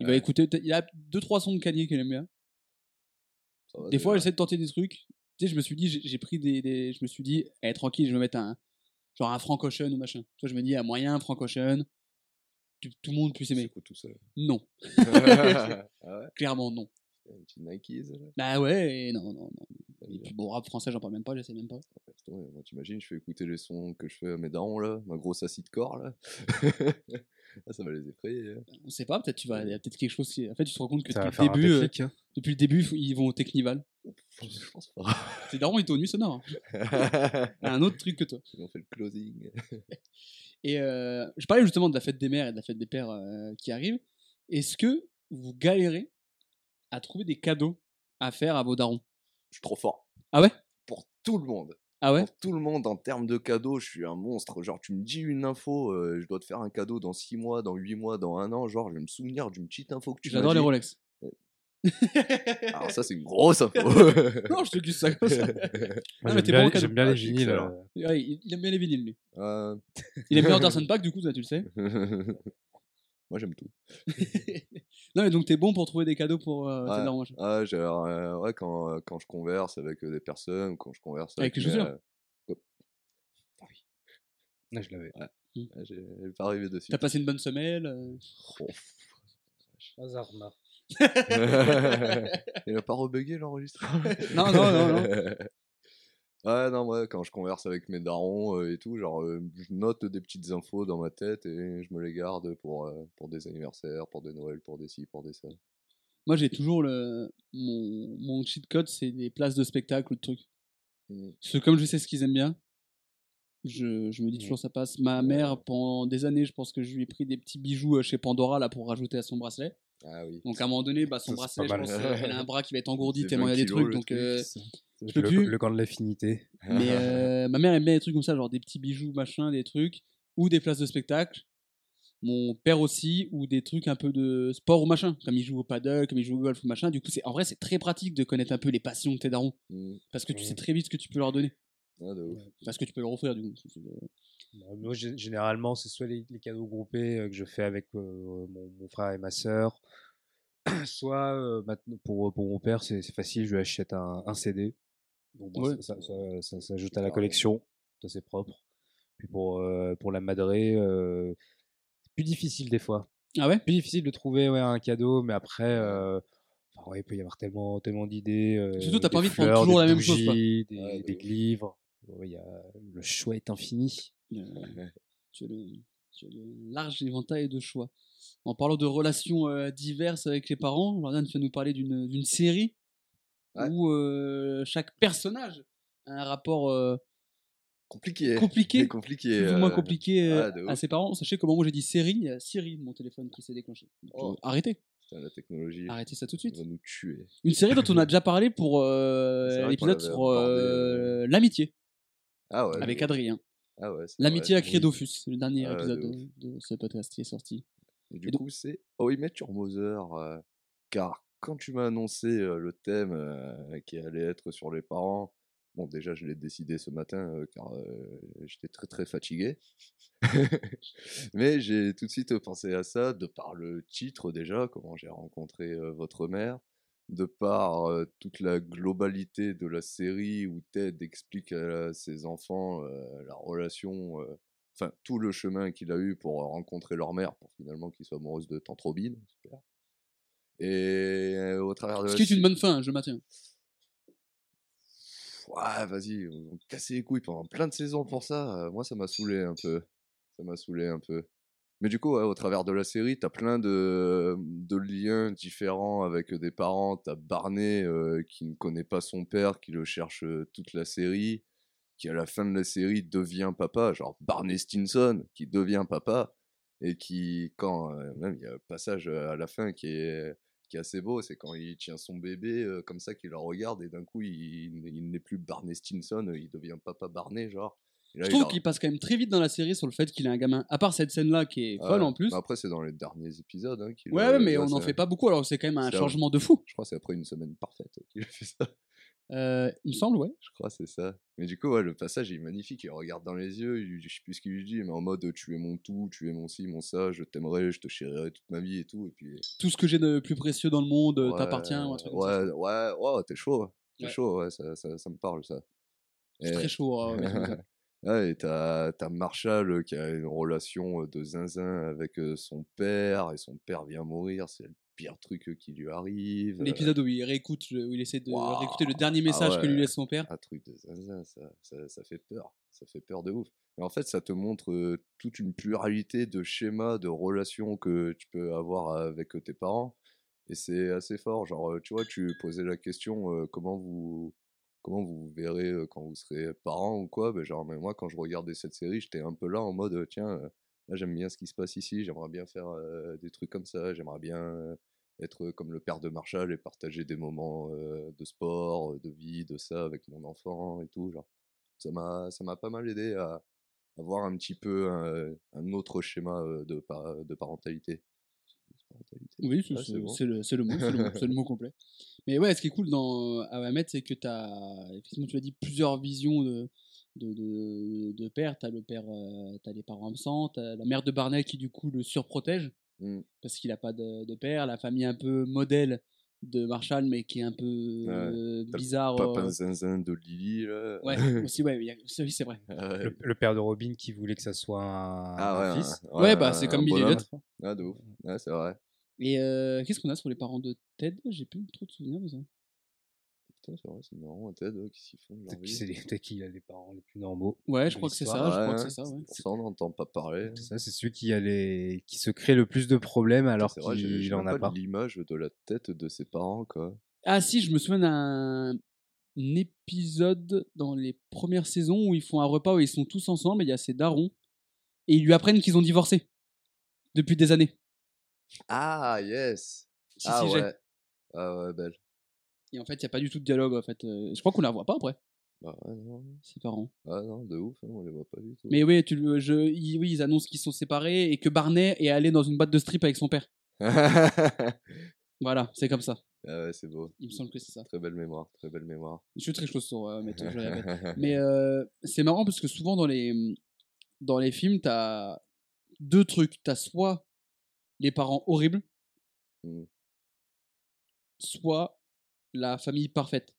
Il va écouter, il y a deux trois sons de Kanye qu'il aime bien. Ça va, Des fois, j'essaie de tenter des trucs. Tu sais, je me suis dit, j'ai pris des, des- je me suis dit, eh, tranquille, je vais me mettre un, genre un Frank Ocean ou machin. Tu vois, je me dis, à moyen, Frank Ocean, tout, tout le monde puisse aimer. tout seul Non, Ah ouais clairement non. Un petit Nikes là Bah ouais, non, non, non. Et puis bon, rap français, j'en parle même pas, j'essaie même pas. Ouais, c'est vrai, Moi, t'imagines, je fais écouter les sons que je fais à mes darons là, ma grosse acide corps là. ah, ça va les effrayer. hein. On sait pas, peut-être tu vas, il y a peut-être quelque chose qui. En fait, tu te rends compte que Ça va depuis le un début, euh, hein. depuis le début, ils vont au Technival. Je pense pas. Tes darons, ils étaient aux nuits sonores. hein. Un autre truc que toi. Ils ont fait le closing. Et euh, je parlais justement de la fête des mères et de la fête des pères euh, qui arrive. Est-ce que vous galérez à trouver des cadeaux à faire à vos darons? Je suis trop fort. Ah ouais? Pour tout le monde. Ah ouais? Pour tout le monde, en termes de cadeaux, je suis un monstre. Genre, tu me dis une info, euh, je dois te faire un cadeau dans 6 mois, dans 8 mois, dans un an. Genre, je vais me souvenir d'une petite info que tu J'adore les. Rolex. Alors, ça, c'est une grosse info. non, je te glisse ça comme ça. Mais j'aime t'es bien, bon, les- cadeau. j'aime bien Ah, les vinyles. euh, Ouais, il, il aime bien les vinyles, lui. Euh, Il aime bien Anderson Paak, du coup, ça, tu le sais. Moi, j'aime tout. non, mais donc t'es bon pour trouver des cadeaux pour euh, tes Ouais. darons, machin. Ah, j'ai, euh, ouais, quand, euh, quand je converse avec euh, des personnes, quand je converse Avec avec, les mes, chaussures euh, là, je l'avais. ah, j'ai, j'ai pas arrivé dessus. T'as passé une bonne semelle euh, Oh. Hazard, Il a pas rebugué l'enregistrement? Non, non, non, non. Ouais, non, ouais, quand je converse avec mes darons euh, et tout, genre, euh, je note des petites infos dans ma tête et je me les garde pour, euh, pour des anniversaires, pour des Noëls, pour des ci, pour des ça. Moi, j'ai toujours le. Mon, mon cheat code, c'est des places de spectacle ou de trucs. Mm. Parce que comme je sais ce qu'ils aiment bien, je, je me dis toujours ça passe. Ma mère, pendant des années, je pense que je lui ai pris des petits bijoux chez Pandora là pour rajouter à son bracelet. Ah oui. Donc à un moment donné, bah, son Ça, c'est bracelet, je pense, euh, elle a un bras qui va être engourdi tellement il y a 20 des kilos, trucs. le Donc, truc. euh, Je peux le, plus. le camp de l'affinité. mais euh, ma mère aime bien des trucs comme ça, genre des petits bijoux, machin, des trucs, ou des places de spectacle. Mon père aussi, ou des trucs un peu de sport ou machin, comme il joue au paddle, comme il joue au golf ou machin. Du coup, c'est en vrai, c'est très pratique de connaître un peu les passions de tes darons, Mm. parce que tu sais très vite ce que tu peux leur donner, Ah, de ouf. parce que tu peux leur offrir du coup. Bah, Moi, gé- généralement, c'est soit les, les cadeaux groupés euh, que je fais avec euh, mon, mon frère et ma sœur, soit euh, maintenant pour, pour mon père, c'est facile, je lui achète un, un CD. Donc, bon, Ouais. ça, ça, ça- ça s'ajoute à la collection, ça c'est propre. Puis pour, euh, pour la madrée, euh, c'est plus difficile des fois. Ah ouais? Plus difficile de trouver ouais, un cadeau, mais après, euh, enfin, ouais, il peut y avoir tellement, tellement d'idées. euh, Surtout, t'as pas envie de prendre toujours la même chose, quoi. Des, livres. Il y a, le choix est infini. Tu as le, tu as le large éventail de choix. En parlant de relations euh, diverses avec les parents, Jordan, tu vas nous parler d'une série Ouais. où euh, chaque personnage a un rapport euh, Compliqué. compliqué, compliqué. plus ou moins compliqué à ses parents. Sachez comment moi j'ai dit série, il y a Siri, mon téléphone qui s'est déclenché. Donc, Oh. arrêtez, la technologie arrêtez ça tout de suite. va nous tuer. Une série dont on a déjà parlé pour euh, l'épisode sur euh, l'amitié Ah ouais. avec Adrien. Ah ouais, L'amitié à Crédofus, c'est le dernier Ah, de épisode de, de ce podcast qui est sorti. Et du Et coup, c'est Oh, Met Your Mother. euh, car quand tu m'as annoncé euh, le thème euh, qui allait être sur les parents, bon, déjà, je l'ai décidé ce matin car j'étais très très fatigué. Mais j'ai tout de suite pensé à ça, de par le titre déjà, comment j'ai rencontré votre mère, de par euh, toute la globalité de la série où Ted explique à ses enfants euh, la relation. euh, enfin tout le chemin qu'il a eu pour rencontrer leur mère, pour finalement qu'ils soient amoureuses de Tante Robin, super. Et au travers de Ce qui est une bonne fin, je maintiens. Ouais, vas-y, on cassé les couilles pendant plein de saisons pour ça. moi, ça m'a saoulé un peu. Ça m'a saoulé un peu. Mais du coup, au travers de la série, t'as plein de, liens différents avec des parents. T'as Barney euh, qui ne connaît pas son père, qui le cherche euh, toute la série, qui à la fin de la série devient papa, genre Barney Stinson qui devient papa, et qui, quand euh, même, il y a un passage à la fin qui est, qui est assez beau, c'est quand il tient son bébé comme ça, qu'il la regarde, et d'un coup, il, il n'est plus Barney Stinson, il devient papa Barney, genre. Là, Je trouve qu'il passe quand même très vite dans la série sur le fait qu'il est un gamin. À part cette scène-là qui est folle Ouais, en plus. mais après, c'est dans les derniers épisodes. Hein, qu'il Ouais, a- ouais, mais là, on n'en fait pas beaucoup, alors c'est quand même un changement de fou. Je crois que c'est après une semaine parfaite qu'il a fait ça. Euh, il me semble, ouais. Je crois que c'est ça. Mais du coup, ouais, le passage est magnifique. Il regarde dans les yeux, il, je sais plus ce qu'il lui dit, mais en mode tu es mon tout, tu es mon ci, mon ça, je t'aimerai, je te chérirai toute ma vie et tout. Et puis. Tout ce que j'ai de plus précieux dans le monde ouais, t'appartient. ou un truc comme ça. Ouais, ouais, ouais, t'es chaud. hein. T'es Ouais. chaud, ouais, ça, ça, ça me parle ça. C'est Et- très chaud. euh, et t'as t'as Marshall qui a une relation de zinzin avec son père, et son père vient mourir, c'est le pire truc qui lui arrive. L'épisode où il réécoute, où il essaie de réécouter le dernier Ah message que lui laisse son père. un truc de zinzin, ça, ça, ça fait peur. Ça fait peur de ouf. Mais en fait, ça te montre toute une pluralité de schémas, de relations que tu peux avoir avec tes parents. Et c'est assez fort. Genre, tu vois, tu posais la question euh, comment vous comment vous verrez quand vous serez parents ou quoi. Ben, genre, mais moi, quand je regardais cette série, j'étais un peu là en mode tiens, là, j'aime bien ce qui se passe ici. J'aimerais bien faire des trucs comme ça. J'aimerais bien. être comme le père de Marshall et partager des moments de sport, de vie, de ça avec mon enfant et tout. Genre, ça m'a, ça m'a pas mal aidé à avoir un petit peu un, un autre schéma de, de parentalité. Parentalité. Oui, c'est Ouais, c'est c'est- bon. c'est le, c'est le mot, c'est le, mot- c'est le mot complet. Mais ouais, ce qui est cool dans Awamet, c'est que tu as, effectivement, tu as dit plusieurs visions de, de, de, de père. Tu as le père, euh, t'as les parents absents, tu la mère de Barney qui, du coup, le surprotège Mm. parce qu'il n'a pas de, de père, la famille un peu modèle de Marshall, mais qui est un peu euh, bizarre. Papa euh, zinzin de Lily, là. Ouais, aussi, ouais, a- oui, c'est vrai. Ah ouais. Le, le père de Robin qui voulait que ça soit un, Ah un fils. un- Ouais, bah, c'est comme Billy. Elliot. Ah, de ouf. Ouais, c'est vrai. Et euh, qu'est-ce qu'on a sur les parents de Ted? J'ai plus trop de souvenirs de ça. Putain, c'est vrai, c'est marrant, Ted, euh, qui s'y font. de leur vie? c'est les- peut-être qu'il a les parents les plus normaux. Ouais, je crois que c'est ça. je crois que c'est ça. Ouais. Ça, on n'entend pas parler. C'est ça, c'est celui qui, a les... qui se crée le plus de problèmes alors C'est vrai, j'ai- qu'il j'ai en a pas. l'image de la tête de ses parents, quoi. Ah si, je me souviens d'un épisode dans les premières saisons où ils font un repas où ils sont tous ensemble et il y a ces darons et ils lui apprennent qu'ils ont divorcé depuis des années. Ah, yes Si, Ah si, j'ai. ouais. Ah ouais, belle. Et en fait, il n'y a pas du tout de dialogue en fait. Euh, Je crois qu'on la voit pas après, Bah ouais, non. ses parents. Ah non, de ouf, hein, on les voit pas du tout. Mais oui, tu, le- je, ils, oui, ils annoncent qu'ils sont séparés et que Barney est allé dans une boîte de strip avec son père. ah Voilà, c'est comme ça. ouais, c'est beau. Il me semble que c'est ça. Très belle mémoire, très belle mémoire. Je suis très chaud sur euh, mais je le répète. Mais euh, c'est marrant parce que souvent dans les, dans les films, t'as deux trucs. T'as soit les parents horribles, Mm. soit la famille parfaite.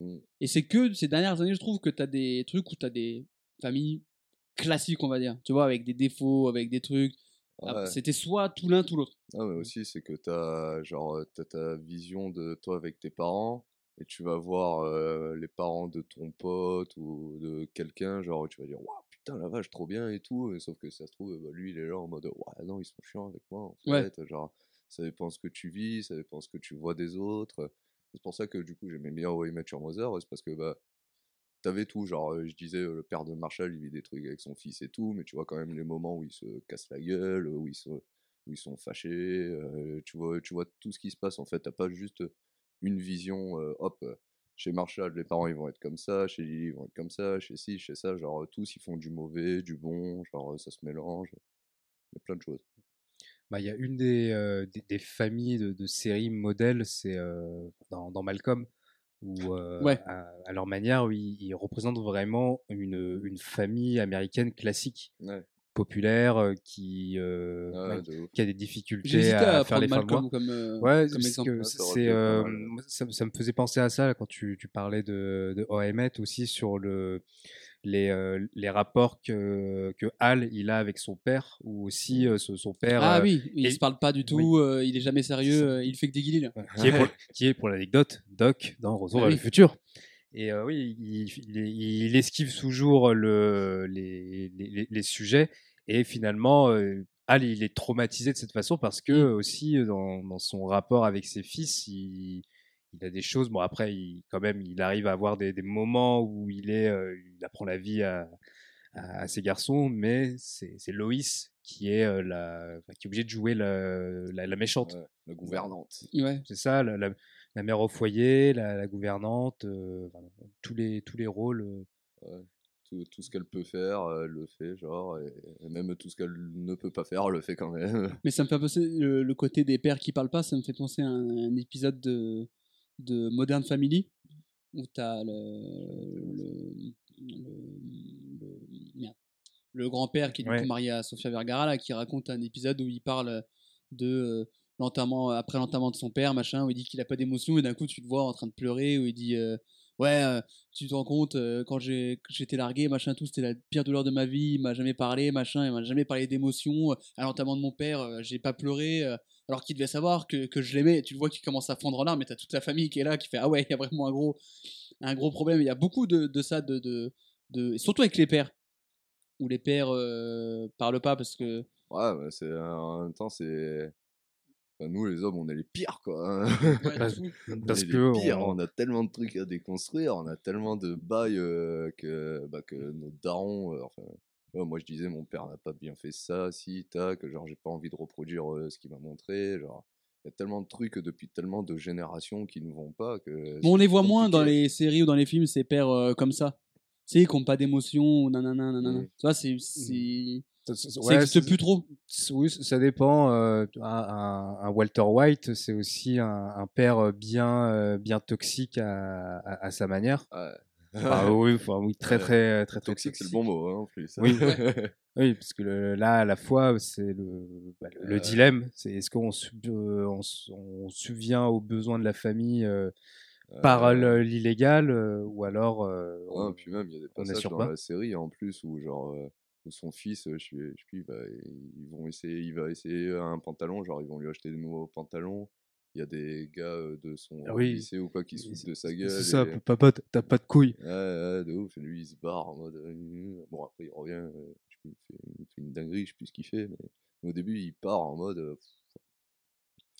Mm. Et c'est que ces dernières années, je trouve que t'as des trucs où t'as des familles classiques, on va dire. Tu vois, avec des défauts, avec des trucs. Ah, Ouais. C'était soit tout l'un, tout l'autre. Ah, mais aussi, c'est que t'as genre, euh, t'as ta vision de toi avec tes parents, et tu vas voir euh, les parents de ton pote ou de quelqu'un, genre, tu vas dire, waouh, putain, la vache, trop bien et tout, et sauf que ça se trouve, bah, lui, il est là en mode, ouais, non, ils sont chiants avec moi, en Ouais. fait, genre, ça dépend ce que tu vis, ça dépend ce que tu vois des autres. C'est pour ça que, du coup, j'aimais bien How I Met Your Mother, c'est parce que, bah, t'avais tout, genre, euh, je disais, euh, le père de Marshall, il vit des trucs avec son fils et tout, mais tu vois quand même les moments où il se casse la gueule, où ils où ils sont fâchés, euh, tu, vois, tu vois tout ce qui se passe en fait, t'as pas juste une vision, hop, chez Marshall, les parents ils vont être comme ça, chez Lily ils vont être comme ça, chez ci, chez ça, genre tous ils font du mauvais, du bon, genre ça se mélange, il y a plein de choses. Bah, il y a une des, euh, des, des familles de, de séries modèles, c'est euh, dans, dans Malcolm, où euh, Ouais. à, à leur manière, où ils, ils représentent vraiment une, une famille américaine classique, Ouais, populaire, euh, qui, euh, ouais, ouais, de ouf. qui a des difficultés à, à faire les fins de mois. Malcolm comme, euh, Ouais, comme parce exemple. que Ouais, ça c'est, euh, me faisait penser à ça là, quand tu, tu parlais de, de OMET aussi sur le, les, euh, les rapports que, que Hal il a avec son père, ou aussi euh, ce- son père, Ah euh, oui, il et- se parle pas du tout, euh, il est jamais sérieux, euh, il fait que des guillis qui, est pour, qui est pour l'anecdote Doc dans Retour Ah vers oui. le futur. Et euh, oui, il, il- il esquive toujours le, les, les, les sujets et finalement, euh, Hal il est traumatisé de cette façon parce que aussi dans, dans son rapport avec ses fils, il, il a des choses. Bon après, il, quand même, il arrive à avoir des, des moments où il est, euh, il apprend la vie à, à, à ses garçons, mais c'est c'est Loïs qui est euh, la, enfin, qui est obligée de jouer la, la, la méchante. Ouais, la gouvernante. Ouais. C'est ça, la, la, la mère au foyer, la, la gouvernante, euh, enfin, tous les tous les rôles. euh, Ouais. tout, tout ce qu'elle peut faire, elle le fait, genre, et, et même tout ce qu'elle ne peut pas faire, elle le fait quand même. Mais ça me fait penser, le, le côté des pères qui parlent pas, ça me fait penser à un, un épisode de, de Modern Family où t'as le, le, le, le- merde. le grand-père qui est du Ouais. coup marié à Sofia Vergara là, qui raconte un épisode où il parle de euh, l'enterrement après l'enterrement de son père machin où il dit qu'il a pas d'émotion et d'un coup tu le vois en train de pleurer où il dit euh, ouais tu te rends compte euh, quand j'étais largué machin tout c'était la pire douleur de ma vie il m'a jamais parlé machin il m'a jamais parlé d'émotion à l'enterrement de mon père j'ai pas pleuré alors qu'il devait savoir que, que je l'aimais tu le vois qu'il commence à fondre en larmes mais t'as toute la famille qui est là qui fait ah ouais il y a vraiment un gros un gros problème il y a beaucoup de, de ça de, de, et surtout avec les pères où les pères parlent pas parce que Ouais, c'est, en même temps, c'est. Enfin, nous, les hommes, on est les pires, quoi. hein. ouais, Parce- que pires, on- on... a tellement de trucs à déconstruire, on a tellement de bails euh, que, bah, que nos darons. euh, enfin, moi, je disais, mon père n'a pas bien fait ça, si, tac, genre, j'ai pas envie de reproduire euh, ce qu'il m'a montré. Genre, il y a tellement de trucs depuis tellement de générations qui ne vont pas que. Bon, on les voit moins dans les séries ou dans les films, ces pères euh, comme ça. Tu sais, qui n'ont pas d'émotion, nanana, nanana. Mm. Tu vois, c'est. c'est- Ça- ça- Ça ouais, existe c'est- plus trop. Oui, ça dépend. euh, un, Walter White, c'est aussi un, un père bien, euh, bien toxique à, à- à sa manière. Ouais. Enfin, oui, enfin, oui, très, très, très, très Toxique, c'est le bon mot, hein, en plus. Oui. Oui, parce que le- là, à la fois, c'est le, bah, le- le Euh. dilemme. C'est est-ce qu'on euh, on, on subvient aux besoins de la famille euh, par Euh, l'illégal euh, ou alors euh, Ouais, on- puis même, il y a des passages dans pas. la série en plus où, genre, euh, où son fils, euh, je sais, plus, il va- ils vont essayer, il va essayer un pantalon, genre, ils vont lui acheter des nouveaux pantalons. Il y a des gars euh, de son Ah oui. lycée ou quoi qui se foutent de sa gueule. C'est ça, et- papa, t'as- pas de couilles. Ouais, ouais, de ouf. Lui, il se barre en mode. euh, Bon, après, il revient, euh, il, fait, une dinguerie, je sais plus ce qu'il fait, mais au début, il part en mode. euh,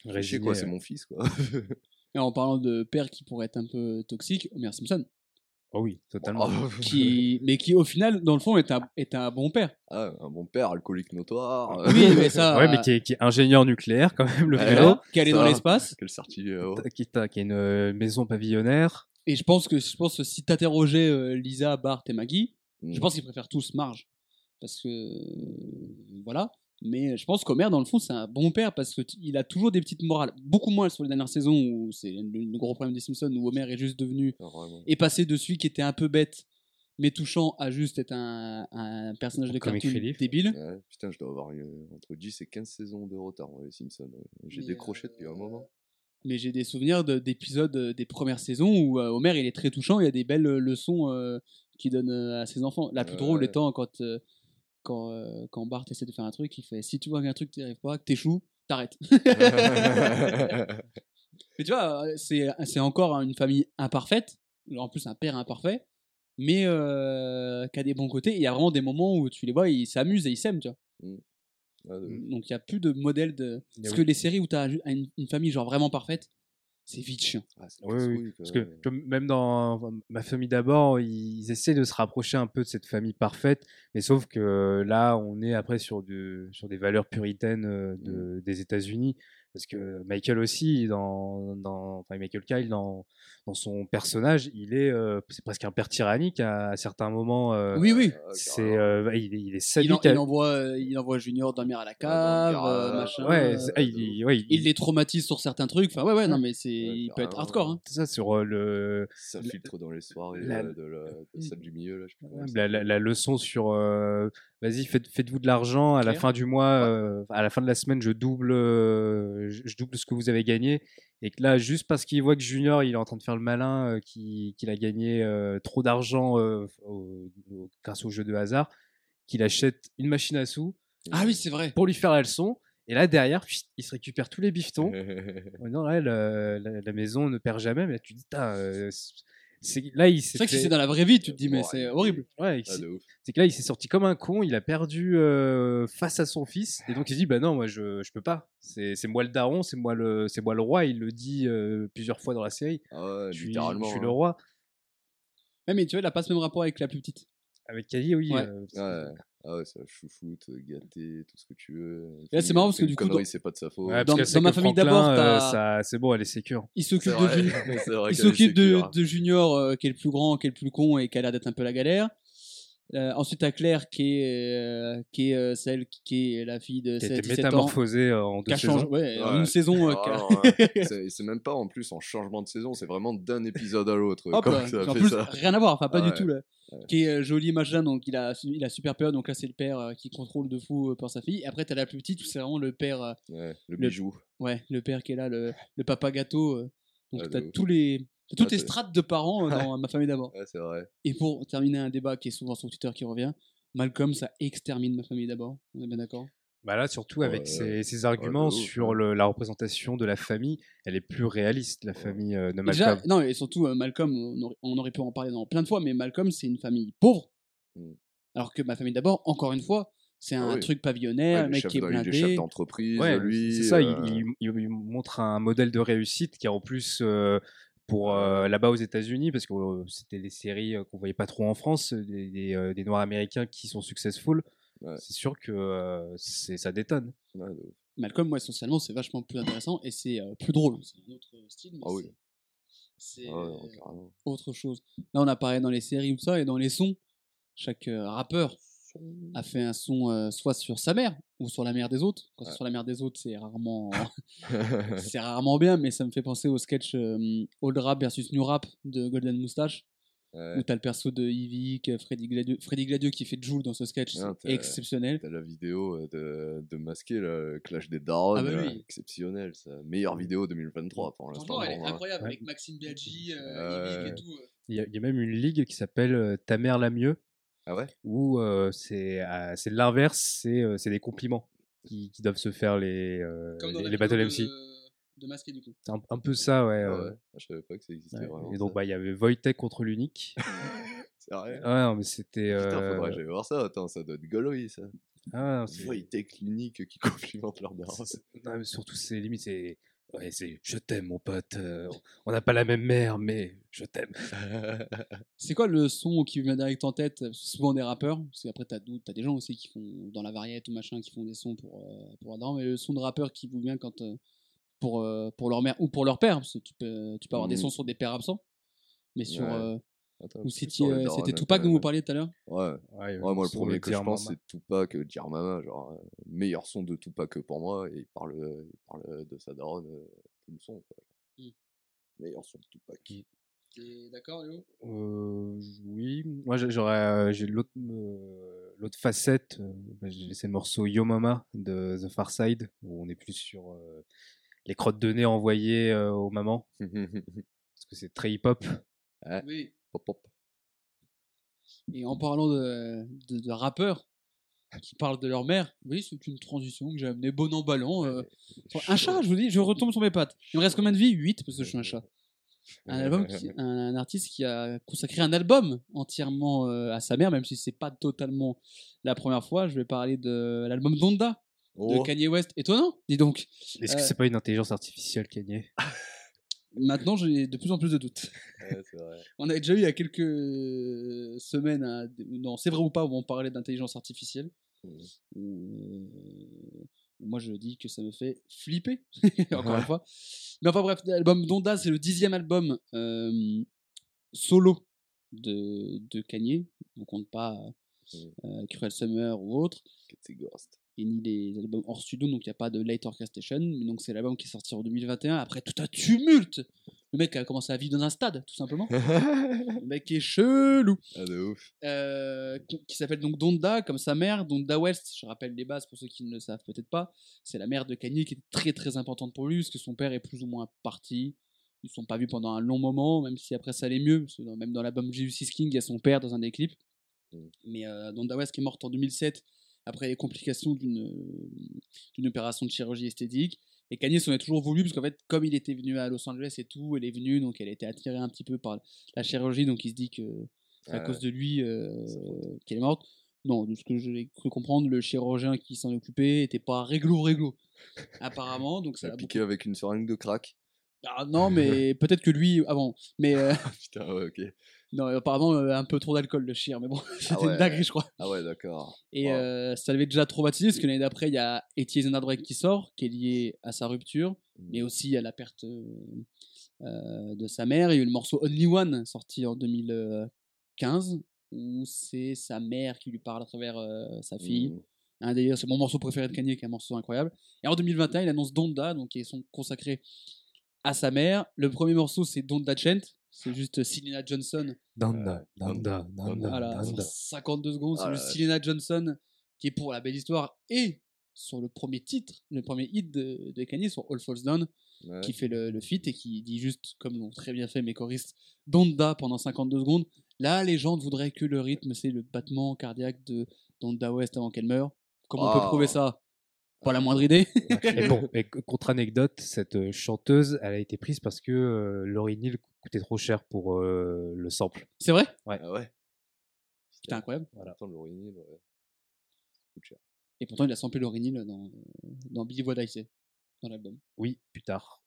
Résigné, quoi, c'est ouais. mon fils, quoi. Et en parlant de pères qui pourraient être un peu toxiques, Homer Simpson. Oh oui, totalement. Qui, mais qui, au final, dans le fond, est un, est un bon père. Ah, un bon père, alcoolique notoire. Oui, mais ça. ouais, mais qui est, qui est ingénieur nucléaire quand même, le vélo. voilà, qui est allé ça. dans l'espace. Quel certificat. Qui, qui a une euh, maison pavillonnaire. Et je pense que, je pense que si t'interrogeais euh, Lisa, Bart et Maggie, je Mm. pense qu'ils préfèrent tous Marge. Parce que. euh, voilà. Mais je pense qu'Homer, dans le fond, c'est un bon père parce qu'il a toujours des petites morales. Beaucoup moins sur les dernières saisons où c'est le, gros problème des Simpsons où Homer est juste devenu. Vraiment. est passé de celui qui était un peu bête mais touchant à juste être un, un personnage de cartoon débile. Ouais, putain, je dois avoir une- entre 10 et 15 saisons de retard, moi, les Simpsons. J'ai Mais, décroché euh, depuis un moment. Mais j'ai des souvenirs de- d'épisodes euh, des premières saisons où euh, Homer il est très touchant, il y a des belles euh, leçons euh, qu'il donne euh, à ses enfants. La plus Ouais, drôle ouais. étant quand, euh, quand, euh, quand Bart essaie de faire un truc, il fait si tu vois qu'un truc t'y arrive pas, que t'échoues, t'arrêtes. Mais tu vois, euh, c'est c'est encore une famille imparfaite, en plus un père imparfait, mais euh, qui a des bons côtés. Il y a vraiment des moments où tu les vois, ils s'amusent et ils s'aiment, tu vois. Ah, de ouf. Donc il n'y a plus de modèle de. Parce oui. que les séries où tu as une, une famille genre vraiment parfaite, c'est vite chiant. Ah, Oui, oui. Parce que comme même dans ma famille d'abord, ils essaient de se rapprocher un peu de cette famille parfaite, mais sauf que là, on est après sur, de, sur des valeurs puritaines euh, de, des États-Unis. Parce que Michael aussi, dans, dans, enfin Michael Kyle, dans, dans son personnage, il est, euh, c'est presque un père tyrannique à, à certains moments. euh, oui, oui. C'est, euh, il, est- il est Il, en- sadique. il à- envoie, il envoie Junior dormir à la cave, euh, machin. ouais, il, il- ouais, il- il les traumatise sur certains trucs. Enfin, ouais, ouais, non, mais c'est, il peut être hardcore. Hein. c'est ça sur euh, le, Ça filtre dans les soirées la- de la de celle du milieu, là, je sais la, la- s'appelle. la leçon sur euh, vas-y faites, faites-vous de l'argent. À la fin du mois euh, à la fin de la semaine je double euh, je je double ce que vous avez gagné. Et que là juste parce qu'il voit que Junior il est en train de faire le malin euh, qu'il a gagné trop d'argent au- grâce au jeu de hasard qu'il achète une machine à sous. Ah oui, c'est vrai. pour lui faire la leçon. Et là derrière il se récupère tous les bifetons non là la, la- la maison ne perd jamais. Mais là, tu dis c'est là il C'est vrai que si c'est dans la vraie vie, tu te dis, mais Ouais, c'est horrible. ouais, Ah, c'est que là, il s'est sorti comme un con, il a perdu euh, face à son fils, et donc il se dit, bah non, moi je, je peux pas. C'est c'est moi le daron, c'est moi le, c'est moi le roi, il le dit euh, plusieurs fois dans la série. Ah ouais, je suis, littéralement. je suis hein. le roi. Ouais, mais tu vois, il a pas ce même rapport avec la plus petite. Avec Kali, oui. Ouais. euh, c'est- Ouais. Ah ouais, ça choufoute, gâté, tout ce que tu veux. Et là, c'est marrant parce que du coup, dans- c'est pas de sa faute. Ouais, Dans- dans ma famille d'abord, euh, c'est bon, elle est sécure. Il C'est s'occupe de, Jun- c'est de, de Junior, euh, qui est le plus grand, qui est le plus con et qui a l'air d'être un peu la galère. Euh, ensuite, t'as Claire qui est, euh, qui est euh, celle qui est la fille de Qui a 16, été 17 ans. métamorphosée euh, en deux a saisons. ouais, en Ouais. une saison. euh, a- Ah, ouais. C'est même pas en plus en changement de saison, c'est vraiment d'un épisode à l'autre. Hop, Comme ça en fait plus, ça. rien à voir, enfin pas Ouais. du tout là. Ouais. Qui est euh, joli machin, donc il a, il a super peur, donc là c'est le père euh, qui contrôle de fou euh, pour sa fille. Et après t'as la plus petite où c'est vraiment le père, euh, Ouais, le Le- bijou. ouais, le père qui est là, le, le papa gâteau. euh. donc Ouais, t'as ouf. tous les, t'as toutes Ouais, les c'est- strates de parents euh, dans ma famille d'abord. Ouais, c'est vrai. Et pour terminer un débat qui est souvent sur Twitter qui revient, Malcolm ça extermine ma famille d'abord. On est bien d'accord? Bah là, surtout avec Ouais, ses, arguments sur ouais. le- la représentation de la famille, elle est plus réaliste, la famille euh, de Et déjà, Malcolm. non, et surtout, euh, Malcolm, on aurait, on aurait pu en parler dans plein de fois, mais Malcolm, c'est une famille pauvre. Mm. Alors que ma famille d'abord, encore une fois, c'est un Ah oui. truc Ouais, pavillonnaire, il un est mec chef qui est d'en- il est blindé. chef d'entreprise, Ouais, lui. c'est ça, il- euh, il, il- il montre un modèle de réussite qui est en plus euh, pour euh, là-bas aux États-Unis, parce que euh, c'était des séries euh, qu'on voyait pas trop en France, des, des, des Noirs américains qui sont successful. Ouais. C'est sûr que c'est ça détonne. ouais. Malcolm, moi, essentiellement, c'est vachement plus intéressant et c'est plus drôle. C'est un autre style, mais Ah oui. c'est Ah autre chose. Là, on apparaît dans les séries ou ça, et dans les sons, chaque rappeur a fait un son euh, soit sur sa mère ou sur la mère des autres. Quand c'est sur la mère des autres, c'est rarement, c'est rarement bien, mais ça me fait penser au sketch euh, Old Rap versus New Rap de Golden Moustache, Ouais. où t'as le perso de Yvick, Freddy Gladieux, Freddy Gladieux qui fait Joule dans ce sketch, Non, c'est t'as- exceptionnel. T'as la vidéo euh, de, de masquer le clash des darons, Ah bah oui. exceptionnel ça. Meilleure vidéo 2023 pour l'instant. Elle est moi. incroyable Ouais. avec Maxime Biaggi, euh. Yvick et tout. Il y, y a même une ligue qui s'appelle Ta mère la mieux, Ah ouais? Où euh, c'est c'est l'inverse, c'est c'est des compliments qui, qui doivent se faire les, les, les Battle MC. de, de Masqué du coup. Un, un peu ça, ouais. Ah ouais. Ah, Je savais pas que ça existait ouais. vraiment. Et donc, bah, il y avait Wojtek contre l'unique. Ouais, non, mais c'était. Putain, euh, faudrait que j'aille voir ça. Attends, ça doit être gaulerie ça. ah, Voytech l'unique qui complimente leur daron. non, mais surtout, c'est limite, c'est. Ouais, c'est je t'aime, mon pote. euh, on n'a pas la même mère, mais je t'aime. C'est quoi le son qui vient direct en tête? Souvent des rappeurs, parce qu'après t'as t'as des gens aussi qui font dans la variété ou machin qui font des sons pour euh, pour Adam, mais le son de rappeur qui vous vient quand euh, pour euh, pour leur mère ou pour leur père, parce que tu peux tu peux avoir des Mhm. sons sur des pères absents, mais sur Ouais. Attends, ou c'était euh, c'était Tupac dont vous parliez tout à l'heure. Ouais. Ouais, Ouais, moi, le premier que je pense, c'est Tupac, euh, Dear Mama, genre, euh, meilleur son de Tupac pour moi, et il parle, euh, il parle de sa daronne euh, tout le son, quoi. Mm. Meilleur son de Tupac. T'es d'accord, Léo? Euh, oui, moi j'ai- j'aurais j'ai l'autre euh, l'autre facette. euh, bah, j'ai laissé le morceau Yo Mama de The Far Side où on est plus sur euh, les crottes de nez envoyées euh, aux mamans parce que c'est très hip hop. Oui. Pop, pop. Et en parlant de, de, de rappeurs qui parlent de leur mère, oui, c'est une transition que j'ai amené bon en ballon. euh, un chat, je vous dis, je retombe sur mes pattes. Il me reste combien de vie 8 parce que je suis un chat. Un, album qui- un, un artiste qui a consacré un album entièrement euh, à sa mère, même si c'est pas totalement la première fois. Je vais parler de l'album Donda de Oh, Kanye West. Étonnant, dis donc. Est-ce que Euh, c'est pas une intelligence artificielle, Kanye? Maintenant, j'ai de plus en plus de doutes. ouais, c'est vrai. On a déjà eu il y a quelques semaines, non, c'est vrai ou pas, où on parlait d'intelligence artificielle. Où, euh, moi, je dis que ça me fait flipper, encore une fois. Mais enfin bref, l'album Donda, c'est le dixième album euh, solo de, de Kanye. On compte pas Mhm. euh, Cruel Summer ou autre. C'est Ghost. Et ni les albums hors studio, donc il n'y a pas de Late Orchestration. Mais donc c'est l'album qui est sorti en 2021 après tout un tumulte. Le mec a commencé à vivre dans un stade, tout simplement. Le mec est chelou. ah, de ouf. Euh, qui, qui s'appelle donc Donda, comme sa mère, Donda West. Je rappelle les bases pour ceux qui ne le savent peut-être pas. C'est la mère de Kanye qui est très très importante pour lui, parce que son père est plus ou moins parti. Ils ne sont pas vus pendant un long moment, même si après ça allait mieux. Parce que dans- même dans l'album Jesus King, il y a son père dans un des clips. Mm. Mais euh, Donda West qui est morte en 2007 après les complications d'une d'une opération de chirurgie esthétique. Et Kanye s'en est toujours voulu, parce qu'en fait, comme il était venu à Los Angeles et tout, elle est venue, donc elle était attirée un petit peu par la chirurgie, donc il se dit que c'est à Ouais. cause de lui euh, qu'elle est morte. Non, de ce que j'ai cru comprendre, le chirurgien qui s'en occupait était pas réglo réglo, apparemment. Donc ça a piqué avec une seringue de crack. Ah, non, mais peut-être que lui avant. Mais euh, Putain, ouais, ok. Non, apparemment euh, un peu trop d'alcool le chien, mais bon, c'était ouais. une dinguerie, je crois. Ah ouais, d'accord. Et Wow. euh, ça l'avait déjà traumatisé parce que l'année d'après, il y a Etienne Break qui sort, qui est lié à sa rupture, mais Mm. aussi à la perte euh, euh, de sa mère. Il y a eu le morceau Only One sorti en 2015, où c'est sa mère qui lui parle à travers euh, sa fille. Mm. Hein, D'ailleurs, c'est mon morceau préféré de Kanye, qui est un morceau incroyable. Et en 2021, il annonce Donda, donc qui est son consacré à sa mère. Le premier morceau, c'est Donda Chant. C'est juste Selena Johnson. Danda, Danda, danda, danda, Voilà, danda. 52 secondes. C'est Ah juste Selena Johnson qui est pour la belle histoire et sur le premier titre, le premier hit de, de Kanye sur All Falls Down, Ouais. qui fait le, le feat et qui dit juste, comme l'ont très bien fait mes choristes, Donda pendant 52 secondes. Là, les gens voudraient que le rythme, c'est le battement cardiaque de Donda West avant qu'elle meure. Comment on peut prouver ça? Pas la moindre idée. Et bon, et contre anecdote, cette euh, chanteuse, elle a été prise parce que euh, Laurie Neal coûtait trop cher pour euh, le sample. c'est vrai? Ah ouais. C'était incroyable. Voilà. Attends, ouais. Coûte cher. Et pourtant, il a samplé Lauryn Hill dans, dans Billy What I Say, dans l'album. Oui, plus tard.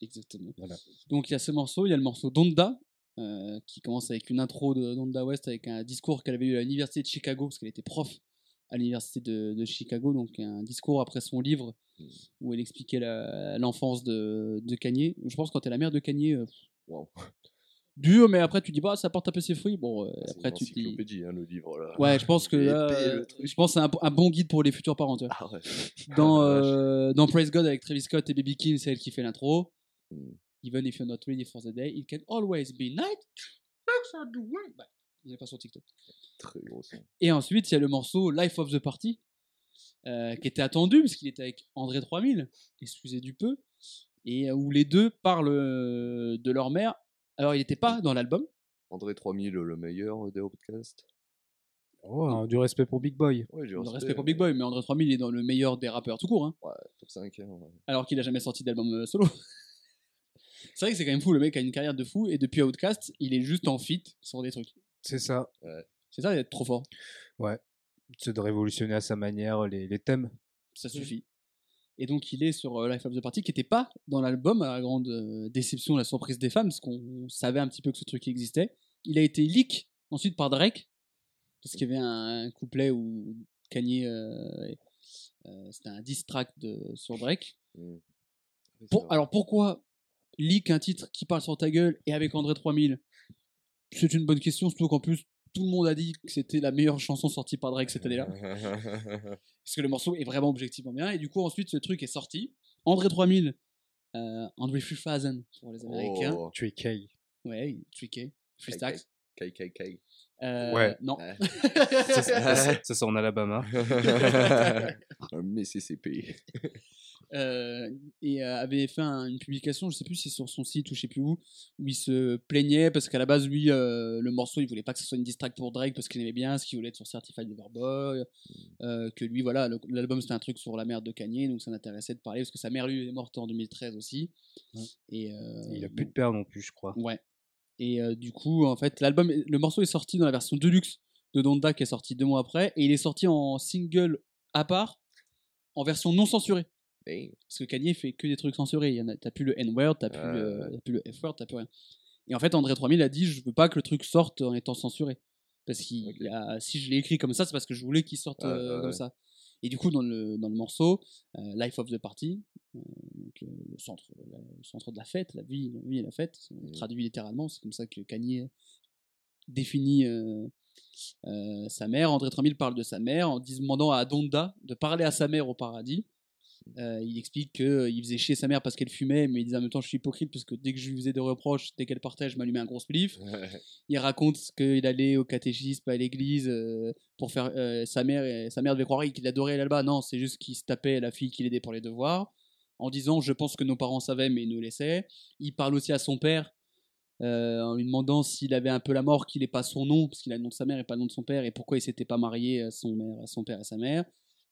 Exactement. Voilà. Donc il y a ce morceau, il y a le morceau Donda, euh, qui commence avec une intro de Donda West avec un discours qu'elle avait eu à l'université de Chicago, parce qu'elle était prof à l'université de, de Chicago, donc un discours après son livre Mm. où elle expliquait l'enfance de, de Kanye. Je pense que quand t'es la mère de Kanye, euh, Wow. dur, mais après tu dis bah ça porte un peu ses fruits. Bon, euh, C'est après une tu dis. encyclopédie, hein, le livre là. Ouais, je pense que là, euh, je pense c'est un, un bon guide pour les futurs parents. tu vois. Ah ouais. Dans, Ah, euh, dans Praise God avec Travis Scott et Baby Kim, c'est elle qui fait l'intro. Mm. Even if you're not ready for the day, it can always be night. Thanks for doing. On n'est pas sur TikTok. Très gros son. Et ensuite, il y a le morceau Life of the Party, euh, qui était attendu, parce qu'il était avec André 3000, excusez du peu, et euh, où les deux parlent euh, de leur mère. Alors, il n'était pas dans l'album. André 3000, le meilleur des podcasts. Oh, hein, du respect pour Big Boy. Ouais, j'ai Le respect pour Big Boy, mais André 3000 est dans le meilleur des rappeurs tout court, hein, Ouais, top 5. Hein, ouais. alors qu'il a jamais sorti d'album solo. C'est vrai que c'est quand même fou, le mec a une carrière de fou, et depuis Outcast, il est juste en feat sur des trucs. C'est ça. C'est ça, d'être trop fort. C'est de révolutionner à sa manière les, les thèmes. ça suffit. Et donc il est sur euh, Life of the Party qui n'était pas dans l'album, à la grande euh, déception, la surprise des fans, parce qu'on savait un petit peu que ce truc existait. Il a été leak ensuite par Drake, parce qu'il y avait un, un couplet où Kanye, euh, euh, c'était un diss track de, sur Drake. Mm. Pour- vrai. alors pourquoi leak un titre qui parle sur ta gueule et avec André 3000 C'est une bonne question, surtout qu'en plus tout le monde a dit que c'était la meilleure chanson sortie par Drake cette année-là. parce que le morceau est vraiment objectivement bien. Et du coup, ensuite, ce truc est sorti. André 3000, euh, André 3000 pour les Américains. Oh, Tu es Kay. Ouais, triqué. Free Kai, Stacks. Kai, Kai, Kai. Euh, Ouais. Non. Ça, ça, ça, ça, c'est en Alabama. Un Mississippi. Euh, et euh, avait fait un- une publication, je sais plus si c'est sur son site ou je sais plus où, où il se plaignait parce qu'à la base, lui, euh, le morceau, il voulait pas que ce soit une distract pour Drake parce qu'il aimait bien, ce qu'il voulait être sur Certified Lover Boy, euh, que lui, voilà, l'album c'était un truc sur la mère de Kanye, donc ça l'intéressait de parler parce que sa mère, lui, est morte en 2013 aussi. Ouais. Et, Il a plus de père non plus, je crois. Ouais. Et du coup, en fait, l'album, le morceau est sorti dans la version deluxe de Donda qui est sorti deux mois après, et il est sorti en single à part, en version non censurée. Parce que Kanye fait que des trucs censurés. T'as plus le N-word, t'as plus, Euh. le- plus le F-word, t'as plus rien. Et en fait, André 3000 a dit Je veux pas que le truc sorte en étant censuré. Parce que si je l'ai écrit comme ça, c'est parce que je voulais qu'il sorte euh, ouais, comme ça. Et du coup, dans le, dans le morceau, euh, Life of the Party, euh, donc, euh, le, centre, le centre de la fête, la vie, la vie et la fête, Mhm. traduit littéralement, c'est comme ça que Kanye définit sa mère. André 3000 parle de sa mère en demandant à Donda de parler à sa mère au paradis. Euh, il explique qu'il faisait chier sa mère parce qu'elle fumait, mais il disait en même temps je suis hypocrite parce que dès que je lui faisais des reproches, dès qu'elle partait, je m'allumais un gros spliff. Il raconte qu'il allait au catéchisme, à l'église, euh, pour faire euh, sa mère. et- sa mère devait croire qu'il adorait là-bas. Non, c'est juste qu'il se tapait la fille qu'il aidait pour les devoirs. En disant, je pense que nos parents savaient, mais ils nous laissaient. Il parle aussi à son père, euh, en lui demandant s'il avait un peu la mort, qu'il n'ait pas son nom, parce qu'il a le nom de sa mère et pas le nom de son père, et pourquoi il s'était pas marié à son, mère, à son père et à sa mère.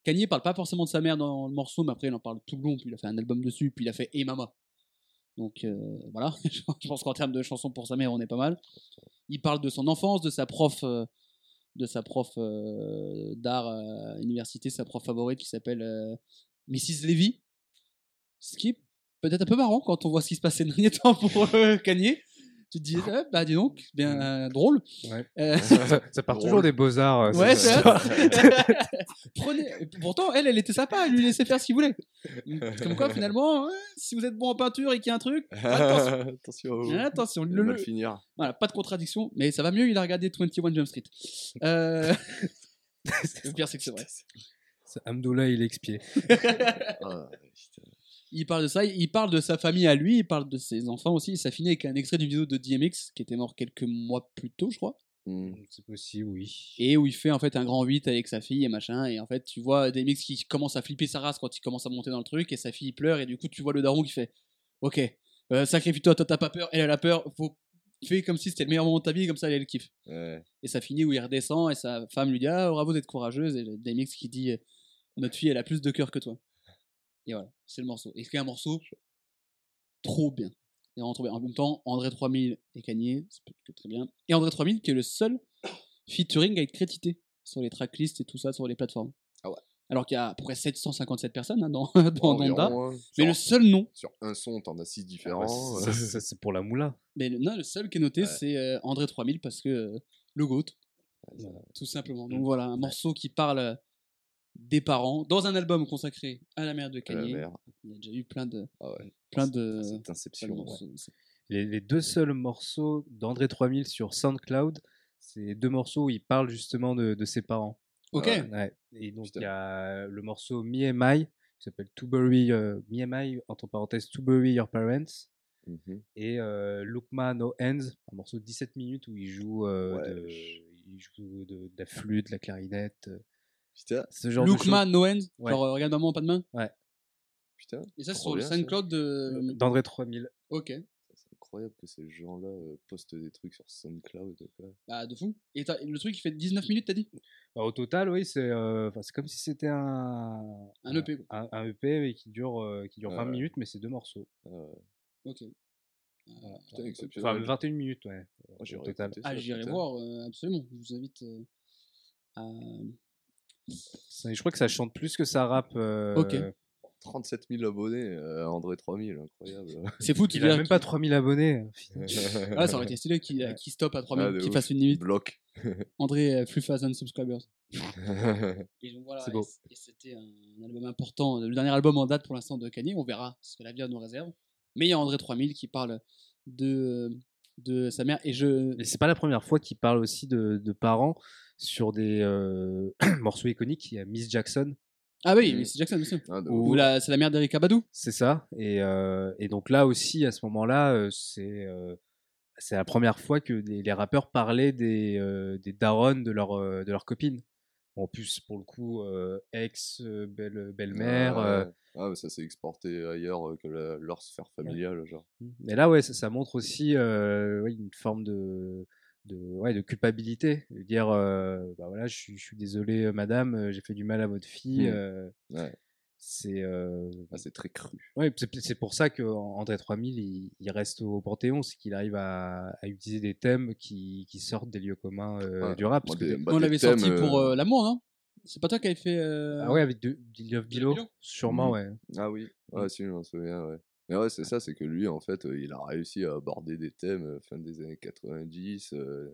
Kanye parle pas forcément de sa mère dans le morceau, mais après il en parle tout le long, puis il a fait un album dessus, puis il a fait Et Mama. Donc euh, voilà, je pense qu'en termes de chansons pour sa mère, on est pas mal. Il parle de son enfance, de sa prof, euh, de sa prof euh, d'art à l'université, sa prof favorite qui s'appelle Mrs. Levy. Ce qui est peut-être un peu marrant quand on voit ce qui se passe ces derniers temps pour Kanye. Tu te dis, ah, bah dis donc, bien euh, drôle. Ouais. Euh, ça, ça part toujours des beaux-arts. euh, Ouais, c'est. Prenez. Pourtant, elle, elle était sympa, elle lui laissait faire ce qu'il voulait. Comme quoi, finalement, si vous êtes bon en peinture et qu'il y a un truc, attention. Attention. Attention, le, va le- le finir. voilà, pas de contradiction, mais ça va mieux, il a regardé 21 Jump Street. Euh... le pire, c'est que c'est vrai. Amdoula, il est expié. Ah, putain. Il parle de ça, il parle de sa famille à lui, il parle de ses enfants aussi. Ça finit avec un extrait d'une vidéo de DMX qui était mort quelques mois plus tôt, je crois. Hmm. C'est possible, oui. Et où il fait en fait un grand 8 avec sa fille et machin. Et en fait, tu vois DMX qui commence à flipper sa race quand il commence à monter dans le truc. Et sa fille pleure. Et du coup, tu vois le daron qui fait Ok, euh, sacrifie-toi, toi t'as pas peur, elle elle a peur. Faut... Fais comme si c'était le meilleur moment de ta vie, comme ça elle, elle kiffe. Ouais. Et ça finit où il redescend et sa femme lui dit Ah, bravo d'être courageuse. Et DMX qui dit Notre fille, elle a plus de cœur que toi. Et voilà, c'est le morceau. Et c'est un morceau trop bien. Et vraiment trop bien. En même temps, André 3000 et Kanye, c'est peut-être que très bien. Et André 3000 qui est le seul featuring à être crédité sur les tracklists et tout ça sur les plateformes. Ah ouais. Alors qu'il y a à peu près 757 personnes hein, dans, dans Environ, hein. Mais Sur- le seul nom, Sur un son, t'en as six Ah ouais, différents. ça, c'est pour la moula. mais le, non, le seul qui est noté, Ouais. c'est euh, André 3000 parce que euh, le GOAT, tout simplement. Donc voilà, un morceau qui parle euh, des parents dans un album consacré à la mère de Kanye. Il y a déjà eu plein de, Ah ouais. plein C'est- de, Cette de inception. ouais. Les, les deux seuls morceaux d'André 3000 sur SoundCloud, c'est deux morceaux où il parle justement de, de ses parents. Ok. Ouais. Ouais. Et donc il y a le morceau Me and My, qui s'appelle To Bury, euh, Me and My, entre parenthèses, To Bury Your Parents. Mhm. Et euh, Lookma No Hands, un morceau de 17 minutes où il joue, euh, Ouais, de, je- il joue de, de la flûte, de la clarinette, euh, Putain, ce genre de Lookma No End, Ouais. genre euh, regarde maman, pas de main. putain. Et ça, c'est sur le. SoundCloud de. d'André 3000. Ok, C'est incroyable que ces gens-là euh, postent des trucs sur SoundCloud. quoi. bah de fou. Et le truc, il fait 19 minutes, t'as dit? Bah, au total, oui, c'est euh, enfin, c'est comme si c'était un, Un EP, quoi. Un, un EP mais qui dure, euh, qui dure 20 Ouais. minutes, mais c'est deux morceaux. Ah ouais. Ok. Putain, exceptionnel. Enfin, 21 minutes, ouais. Moi, au total. Ah, j'irai voir, euh, absolument. Je vous invite euh, à. Ça- Je crois que ça chante plus que ça rappe. euh, Ok. 37 000 abonnés, euh, André 3000, incroyable. C'est fou, tu Il a même pas 3000 abonnés. Ah, ça aurait été stylé qu'il Ouais. qu'il stoppe à 3000, Ah, qu'il fasse une limite. Bloc. André, euh, plus fast than subscribers. Et donc voilà, c'était un album important, le dernier album en date pour l'instant de Kanye, on verra ce que l'avenir nous réserve. Mais il y a André 3000 qui parle de, de sa mère, et je... C'est pas la première fois qu'il parle aussi de, de parents sur des euh, morceaux iconiques. Il y a Miss Jackson, Ah oui, Mm. c'est Jackson, aussi. Ah, Ou- la- c'est la mère d'Erika Badou c'est ça. Et, euh, et donc là aussi, à ce moment-là, euh, c'est euh, c'est la première fois que les, les rappeurs parlaient des, euh, des darons de leur, euh, de leur copine. En plus, pour le coup, euh, ex, euh, belle, belle-mère. Ah, euh, ouais. Ah, mais ça s'est exporté ailleurs euh, que la- leur sphère familiale, genre. Mais là, ouais, ça, ça montre aussi euh, ouais, une forme de, de, ouais, de culpabilité. De dire, euh, bah voilà, je suis, je suis désolé, euh, madame, euh, j'ai fait du mal à votre fille. Euh, Ouais. c'est euh, Ah, c'est très cru. ouais, c'est c'est pour ça qu'André 3000, il, il reste au Panthéon, c'est qu'il arrive à, à utiliser des thèmes qui, qui sortent des lieux communs euh, Ouais. du rap. Parce que des- bah, On l'avait sorti pour l'amour, non? C'est pas toi qui avais fait... euh, Ah ouais, avec de, Love Below sûrement, Mhm. ouais. Ah oui, ouais, si, je m'en souviens, ouais. Mais ouais, c'est ça, c'est que lui, en fait, il a réussi à aborder des thèmes euh, fin des années 90. euh,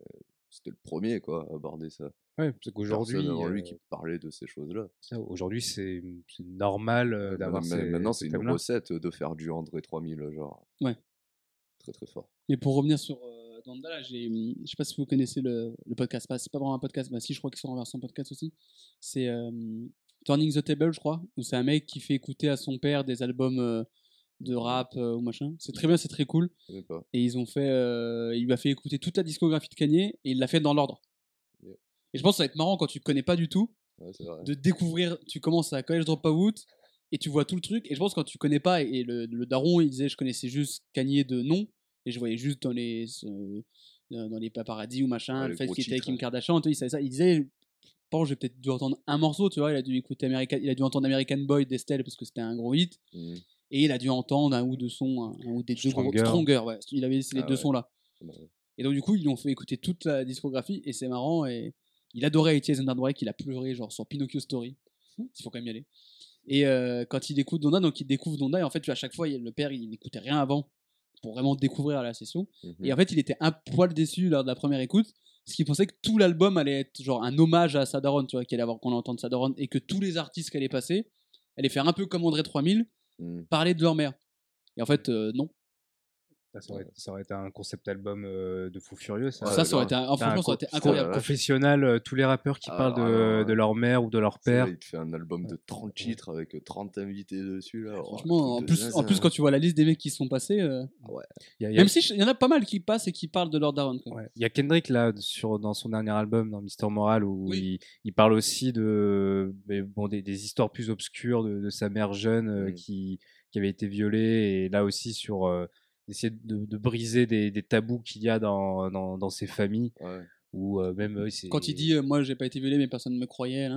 C'était le premier, quoi, à aborder ça. Ouais, parce qu'aujourd'hui, Personne lui euh, qui parlait de ces choses-là. aujourd'hui, c'est normal Ouais, d'avoir ces, maintenant, ces c'est une recette de faire du André 3000, genre. Ouais. Très, très fort. Mais pour revenir sur euh, j'ai, hum, je sais pas si vous connaissez le, le podcast. C'est pas vraiment un podcast, mais si je crois qu'ils sont en version podcast aussi. C'est Turning the Table, je crois, où c'est un mec qui fait écouter à son père des albums de rap euh, ou machin. C'est très bien, c'est très cool. Je sais pas. Et ils ont fait, euh, il lui a fait écouter toute la discographie de Kanye et il l'a fait dans l'ordre. Yeah. Et je pense que ça va être marrant quand tu connais pas du tout Ouais, c'est vrai. de découvrir. Tu commences à College Dropout et tu vois tout le truc. Et je pense que quand tu connais pas, et le, le daron il disait je connaissais juste Kanye de nom et je voyais juste dans les euh, dans les paparazzis ou machin Ouais, le fait qu'il était avec Kim. Kardashian. Il, savait ça. il disait je pense que j'ai peut-être dû entendre un morceau, tu vois. Il a dû écouter American, il a dû entendre American Boy d'Estelle parce que c'était un gros hit. Mhm. Et il a dû entendre un ou deux sons, un, un ou des deux gros Stronger. Stronger, ouais. Il avait ces Ah deux ouais. sons là. Bah, Et donc, du coup, ils lui ont fait écouter toute la discographie et c'est marrant. Et il adorait Etienne Underdrake, il a pleuré, genre sur Pinocchio Story. Il faut quand même y aller. Et euh, quand il écoute Donda, donc il découvre Donda, et en fait, à chaque fois, le père, il n'écoutait rien avant pour vraiment découvrir la session. Mhm. Et en fait, il était un poil déçu lors de la première écoute, parce qu'il pensait que tout l'album allait être genre un hommage à Sadaron, tu vois, qu'il allait avoir qu'on entende Sadaron, et que tous les artistes qui allaient passer allaient faire un peu comme André 3000, Mhm. parler de leur mère. Et en fait, euh, non. Ça aurait, ça aurait été un concept album euh, de fou furieux. Ça, ça, ça aurait été, un- franchement, ça aurait été incroyable. confessionnal, euh, tous les rappeurs qui Ah, parlent de, leur mère ou de leur père. il te fait un album de 30 titres avec 30 invités dessus là. Oh, Franchement, en plus, en zinzin. plus, quand tu vois la liste des mecs qui sont passés, euh, Il y a- il y a- même si il y en a pas mal qui passent et qui parlent de leur daron. Ouais. Il y a Kendrick là sur dans son dernier album dans Mister Moral où Oui. il, il parle aussi de mais bon des, des histoires plus obscures de, de sa mère jeune euh, Mm. qui qui avait été violée et là aussi sur euh, essayer de, de briser des, des tabous qu'il y a dans, dans, dans ces familles Ouais. ou euh, même euh, Quand il dit, euh, moi, j'ai pas été violé, mais personne ne me croyait.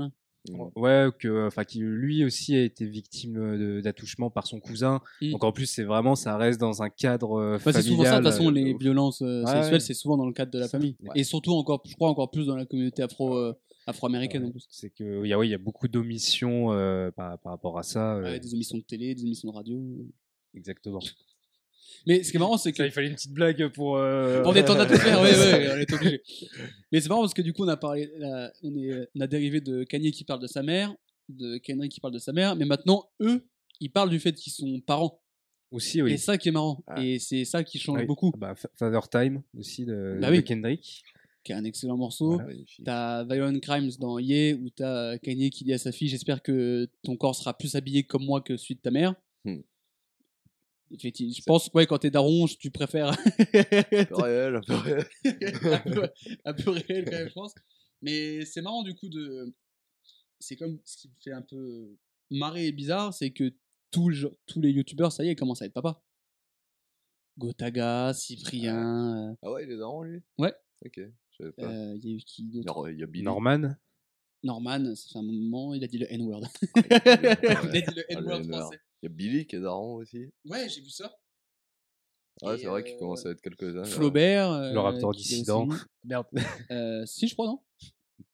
Mhm. ouais que enfin qui lui aussi a été victime de- d'attouchement par son cousin Mm. donc en plus c'est vraiment ça reste dans un cadre euh, Bah, c'est souvent ça, de familial toute façon, euh, les violences euh, Ouais, sexuelles, ouais. c'est souvent dans le cadre de la famille. ouais. Et surtout, encore, je crois, encore plus dans la communauté afro, euh, afro-américaine en plus. c'est que il y a ouais, il y a beaucoup d'omissions euh, par, par rapport à ça euh, Ouais, des émissions de télé, des émissions de radio. exactement Mais ce qui est marrant, c'est que. il fallait une petite blague pour. euh, Pour détendre l'atmosphère, ouais, ouais, on est obligé. Mais c'est marrant parce que du coup, on a parlé, là, on, est, on a dérivé de Kanye qui parle de sa mère, de Kendrick qui parle de sa mère, mais maintenant, eux, ils parlent du fait qu'ils sont parents. Aussi, oui. Et ça qui est marrant. Ah. Et c'est ça qui change Oui. beaucoup. Ah bah, Fa- Father Time aussi de, Bah de oui. Kendrick. Qui est un excellent morceau. T'as Violent Crimes dans Ye, où t'as Kanye qui dit à sa fille J'espère que ton corps sera plus habillé comme moi que celui de ta mère. Hmm. Effectivement, je pense que ouais, quand t'es daron, tu préfères Un peu réel, un peu réel. un, peu, un peu réel quand même, je pense. Mais c'est marrant du coup de. C'est comme ce qui me fait un peu marrer et bizarre, c'est que tout le- tous les youtubeurs, ça y est, commencent à être papa. Gotaga, Cyprien, Ah ouais, il est daron lui? Ouais. Ok, je savais euh, pas. euh, il y a eu qui d'autre? Il y a Billy. Norman? Norman, ça fait un moment, il a dit le N-word. Ah, il a dit le Ah, N-word N-word. français. Il y a Billy qui est daron aussi. Ouais, j'ai vu ça. Ouais, c'est vrai qu'il euh, commence à être quelques-uns. Flaubert. euh, Le Raptor dissident. Merde. Euh, si, je crois, non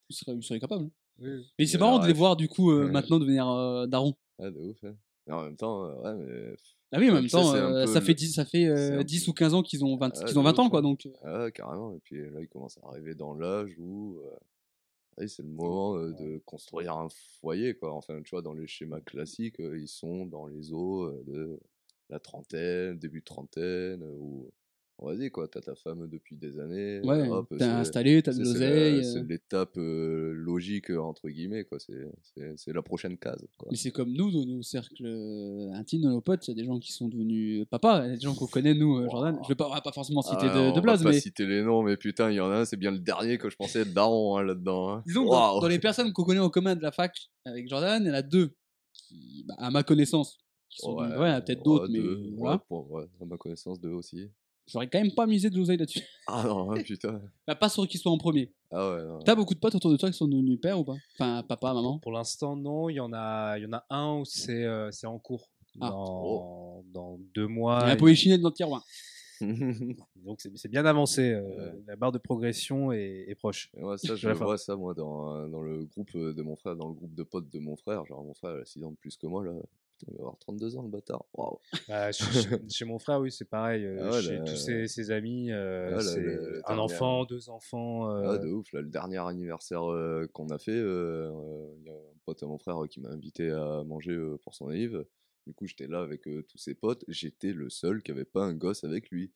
il serait, il serait capable. Oui. Mais c'est marrant de les voir du coup euh, Ouais. maintenant devenir euh, daron. Ah, de ouf. hein. Mais en même temps, euh, ouais, mais. Ah oui, en même temps, euh, ça fait 10, ça fait, euh, c'est un 10 peu- ou 15 ans qu'ils ont 20, Ah, qu'ils ont 20 ans, quoi. hein. Donc, Ah, ouais, carrément. Et puis là, il commence à arriver dans l'âge où. C'est le moment euh, de construire un foyer, quoi. Enfin, tu vois, dans les schémas classiques, euh, ils sont dans les eaux de la trentaine, début de trentaine, où. Vas-y, quoi, t'as ta femme depuis des années. ouais, t'es installé, t'as de l'oseille. C'est euh, l'étape euh, logique, euh, entre guillemets, quoi. C'est- la prochaine case, quoi. Mais c'est comme nous, dans nos cercles intimes, de nos potes, il y a des gens qui sont devenus papas, il y a des gens qu'on connaît, nous, Jordan. Je vais pas, on va pas forcément citer Ah, de, de blaze, pas mais citer les noms, mais putain, il y en a un, c'est bien le dernier que je pensais être daron hein, là-dedans. hein. disons dans, dans les personnes qu'on connaît en commun de la fac avec Jordan, il y en a deux qui, bah, à ma connaissance, qui sont Ouais, ouais, il y en a peut-être ouais, d'autres, mais ouais, voilà. pour- ouais, à ma connaissance, deux aussi. J'aurais quand même pas misé de l'oseille là-dessus. Ah non, hein, putain. Bah, pas sur qu'ils soient en premier. Ah ouais, non. T'as beaucoup de potes autour de toi qui sont devenus pères ou pas? Enfin, papa, maman? Pour l'instant, non. Il y en a, il y en a un où c'est, euh, c'est en cours. Ah. Dans, dans deux Il y mois. a un Et- dans le tiroir. Donc c'est, c'est bien avancé. euh, Ouais. La barre de progression est, est proche. Moi, ça, je la vois ça, moi, dans, dans le groupe euh, de mon frère, dans le groupe de potes de mon frère. Genre, mon frère, il a 6 ans de plus que moi, là. Il va avoir 32 ans, le bâtard. Waouh. Bah, chez, mon frère, oui, c'est pareil. euh, Ah ouais, chez tous ses, ses amis, euh, Ah, le- c'est le- le un dernier- enfant, deux enfants. euh, Ah, de ouf, là, le dernier anniversaire euh, qu'on a fait, euh, euh, il y a un pote à mon frère euh, qui m'a invité à manger euh, pour son anniv. Du coup, j'étais là avec euh, tous ses potes. J'étais le seul qui avait pas un gosse avec lui.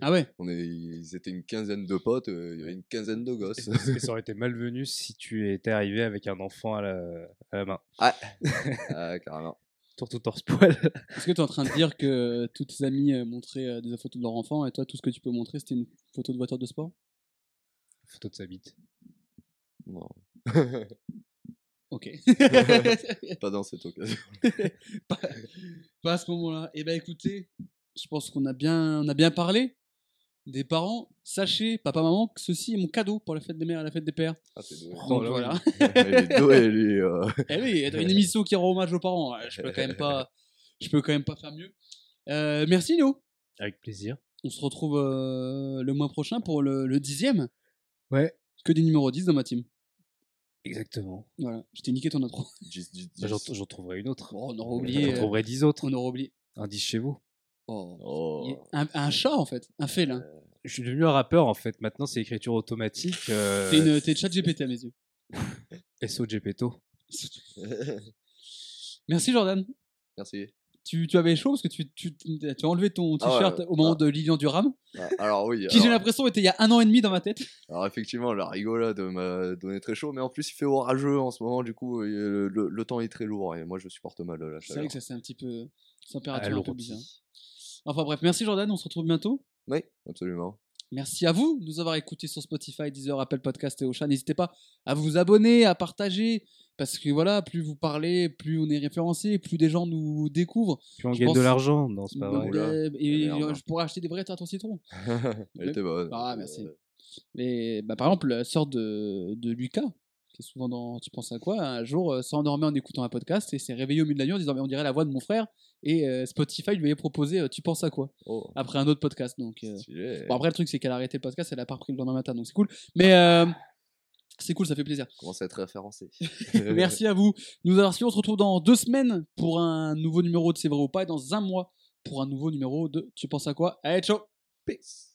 Ah ouais? On est, ils étaient une quinzaine de potes, euh, il y avait une quinzaine de gosses. et ça aurait été malvenu si tu étais arrivé avec un enfant à la, à la main? ah, carrément. Tour tout torse poil. Est-ce que tu es en train de dire que tous tes amis euh, montraient euh, des photos de leur enfant et toi, tout ce que tu peux montrer, c'était une photo de voiture de sport? Photo de sa bite. Non, Ok. pas dans cette occasion. pas, pas à ce moment-là. Eh ben écoutez, je pense qu'on a bien, on a bien parlé des parents. Sachez, papa, maman, que ceci est mon cadeau pour la fête des mères et la fête des pères. Ah, t'es doué. Donc voilà. Il est doué, lui. euh. Eh oui, une émission qui rend hommage aux parents. Je peux quand même pas, je peux quand même pas faire mieux. Euh, merci Léo. Avec plaisir. On se retrouve euh, le mois prochain pour le, le dixième. Ouais. Que des numéros 10 dans ma team. Exactement. Voilà, je t'ai niqué ton intro. J'en trouverai une autre. Bon, on aura oublié. J'en trouverai dix autres. on aura oublié. Un 10 chez vous. Oh. Est Un, un chat en fait, un félin. Je suis devenu un rappeur en fait. Maintenant, c'est écriture automatique. euh, T'es une- t'es chat GPT à mes yeux. SO Gepetto. Merci Jordan. Merci. Tu, tu avais chaud parce que tu, tu, tu as enlevé ton Ah ouais, t-shirt au moment ah. de Lilian Duram, Ah, Alors oui. qui j'ai l'impression était il y a un an et demi dans ma tête. Alors effectivement, la rigolade m'a donné très chaud, mais en plus il fait orageux en ce moment, du coup euh, le, le temps est très lourd et moi je supporte mal euh, la C'est vrai chaleur. que ça c'est un petit peu température un peu bizarre. Enfin bref, merci Jordan, on se retrouve bientôt. Oui, absolument. Merci à vous de nous avoir écoutés sur Spotify, Deezer, Apple Podcast et Ocha. N'hésitez pas à vous abonner, à partager, parce que voilà, plus vous parlez, plus on est référencé, plus des gens nous découvrent. Puis on Je gagne pense- de l'argent. Non, c'est pas Bah, vrai. Oula. euh, et merde. je pourrais acheter des vraies tartes au citron. Elle était bonne. Ah, merci. Euh, Mais bah, par exemple, la sœur de, de Lucas, qui est souvent dans Tu penses à quoi Un jour, euh, s'endormait en écoutant un podcast et s'est réveillé au milieu de la nuit en disant Mais on dirait la voix de mon frère. Et euh, Spotify lui avait proposé euh, Tu penses à quoi Oh, Après un autre podcast. Donc, euh. Bon, après, le truc, c'est qu'elle a arrêté le podcast, elle a pas repris le lendemain matin, donc c'est cool. Mais c'est cool, ça fait plaisir. Commence à être référencé. Merci à vous. Nous avoir suivis. On se retrouve dans deux semaines pour un nouveau numéro de C'est vrai ou pas, et dans un mois pour un nouveau numéro de Tu penses à quoi? Allez, ciao Peace.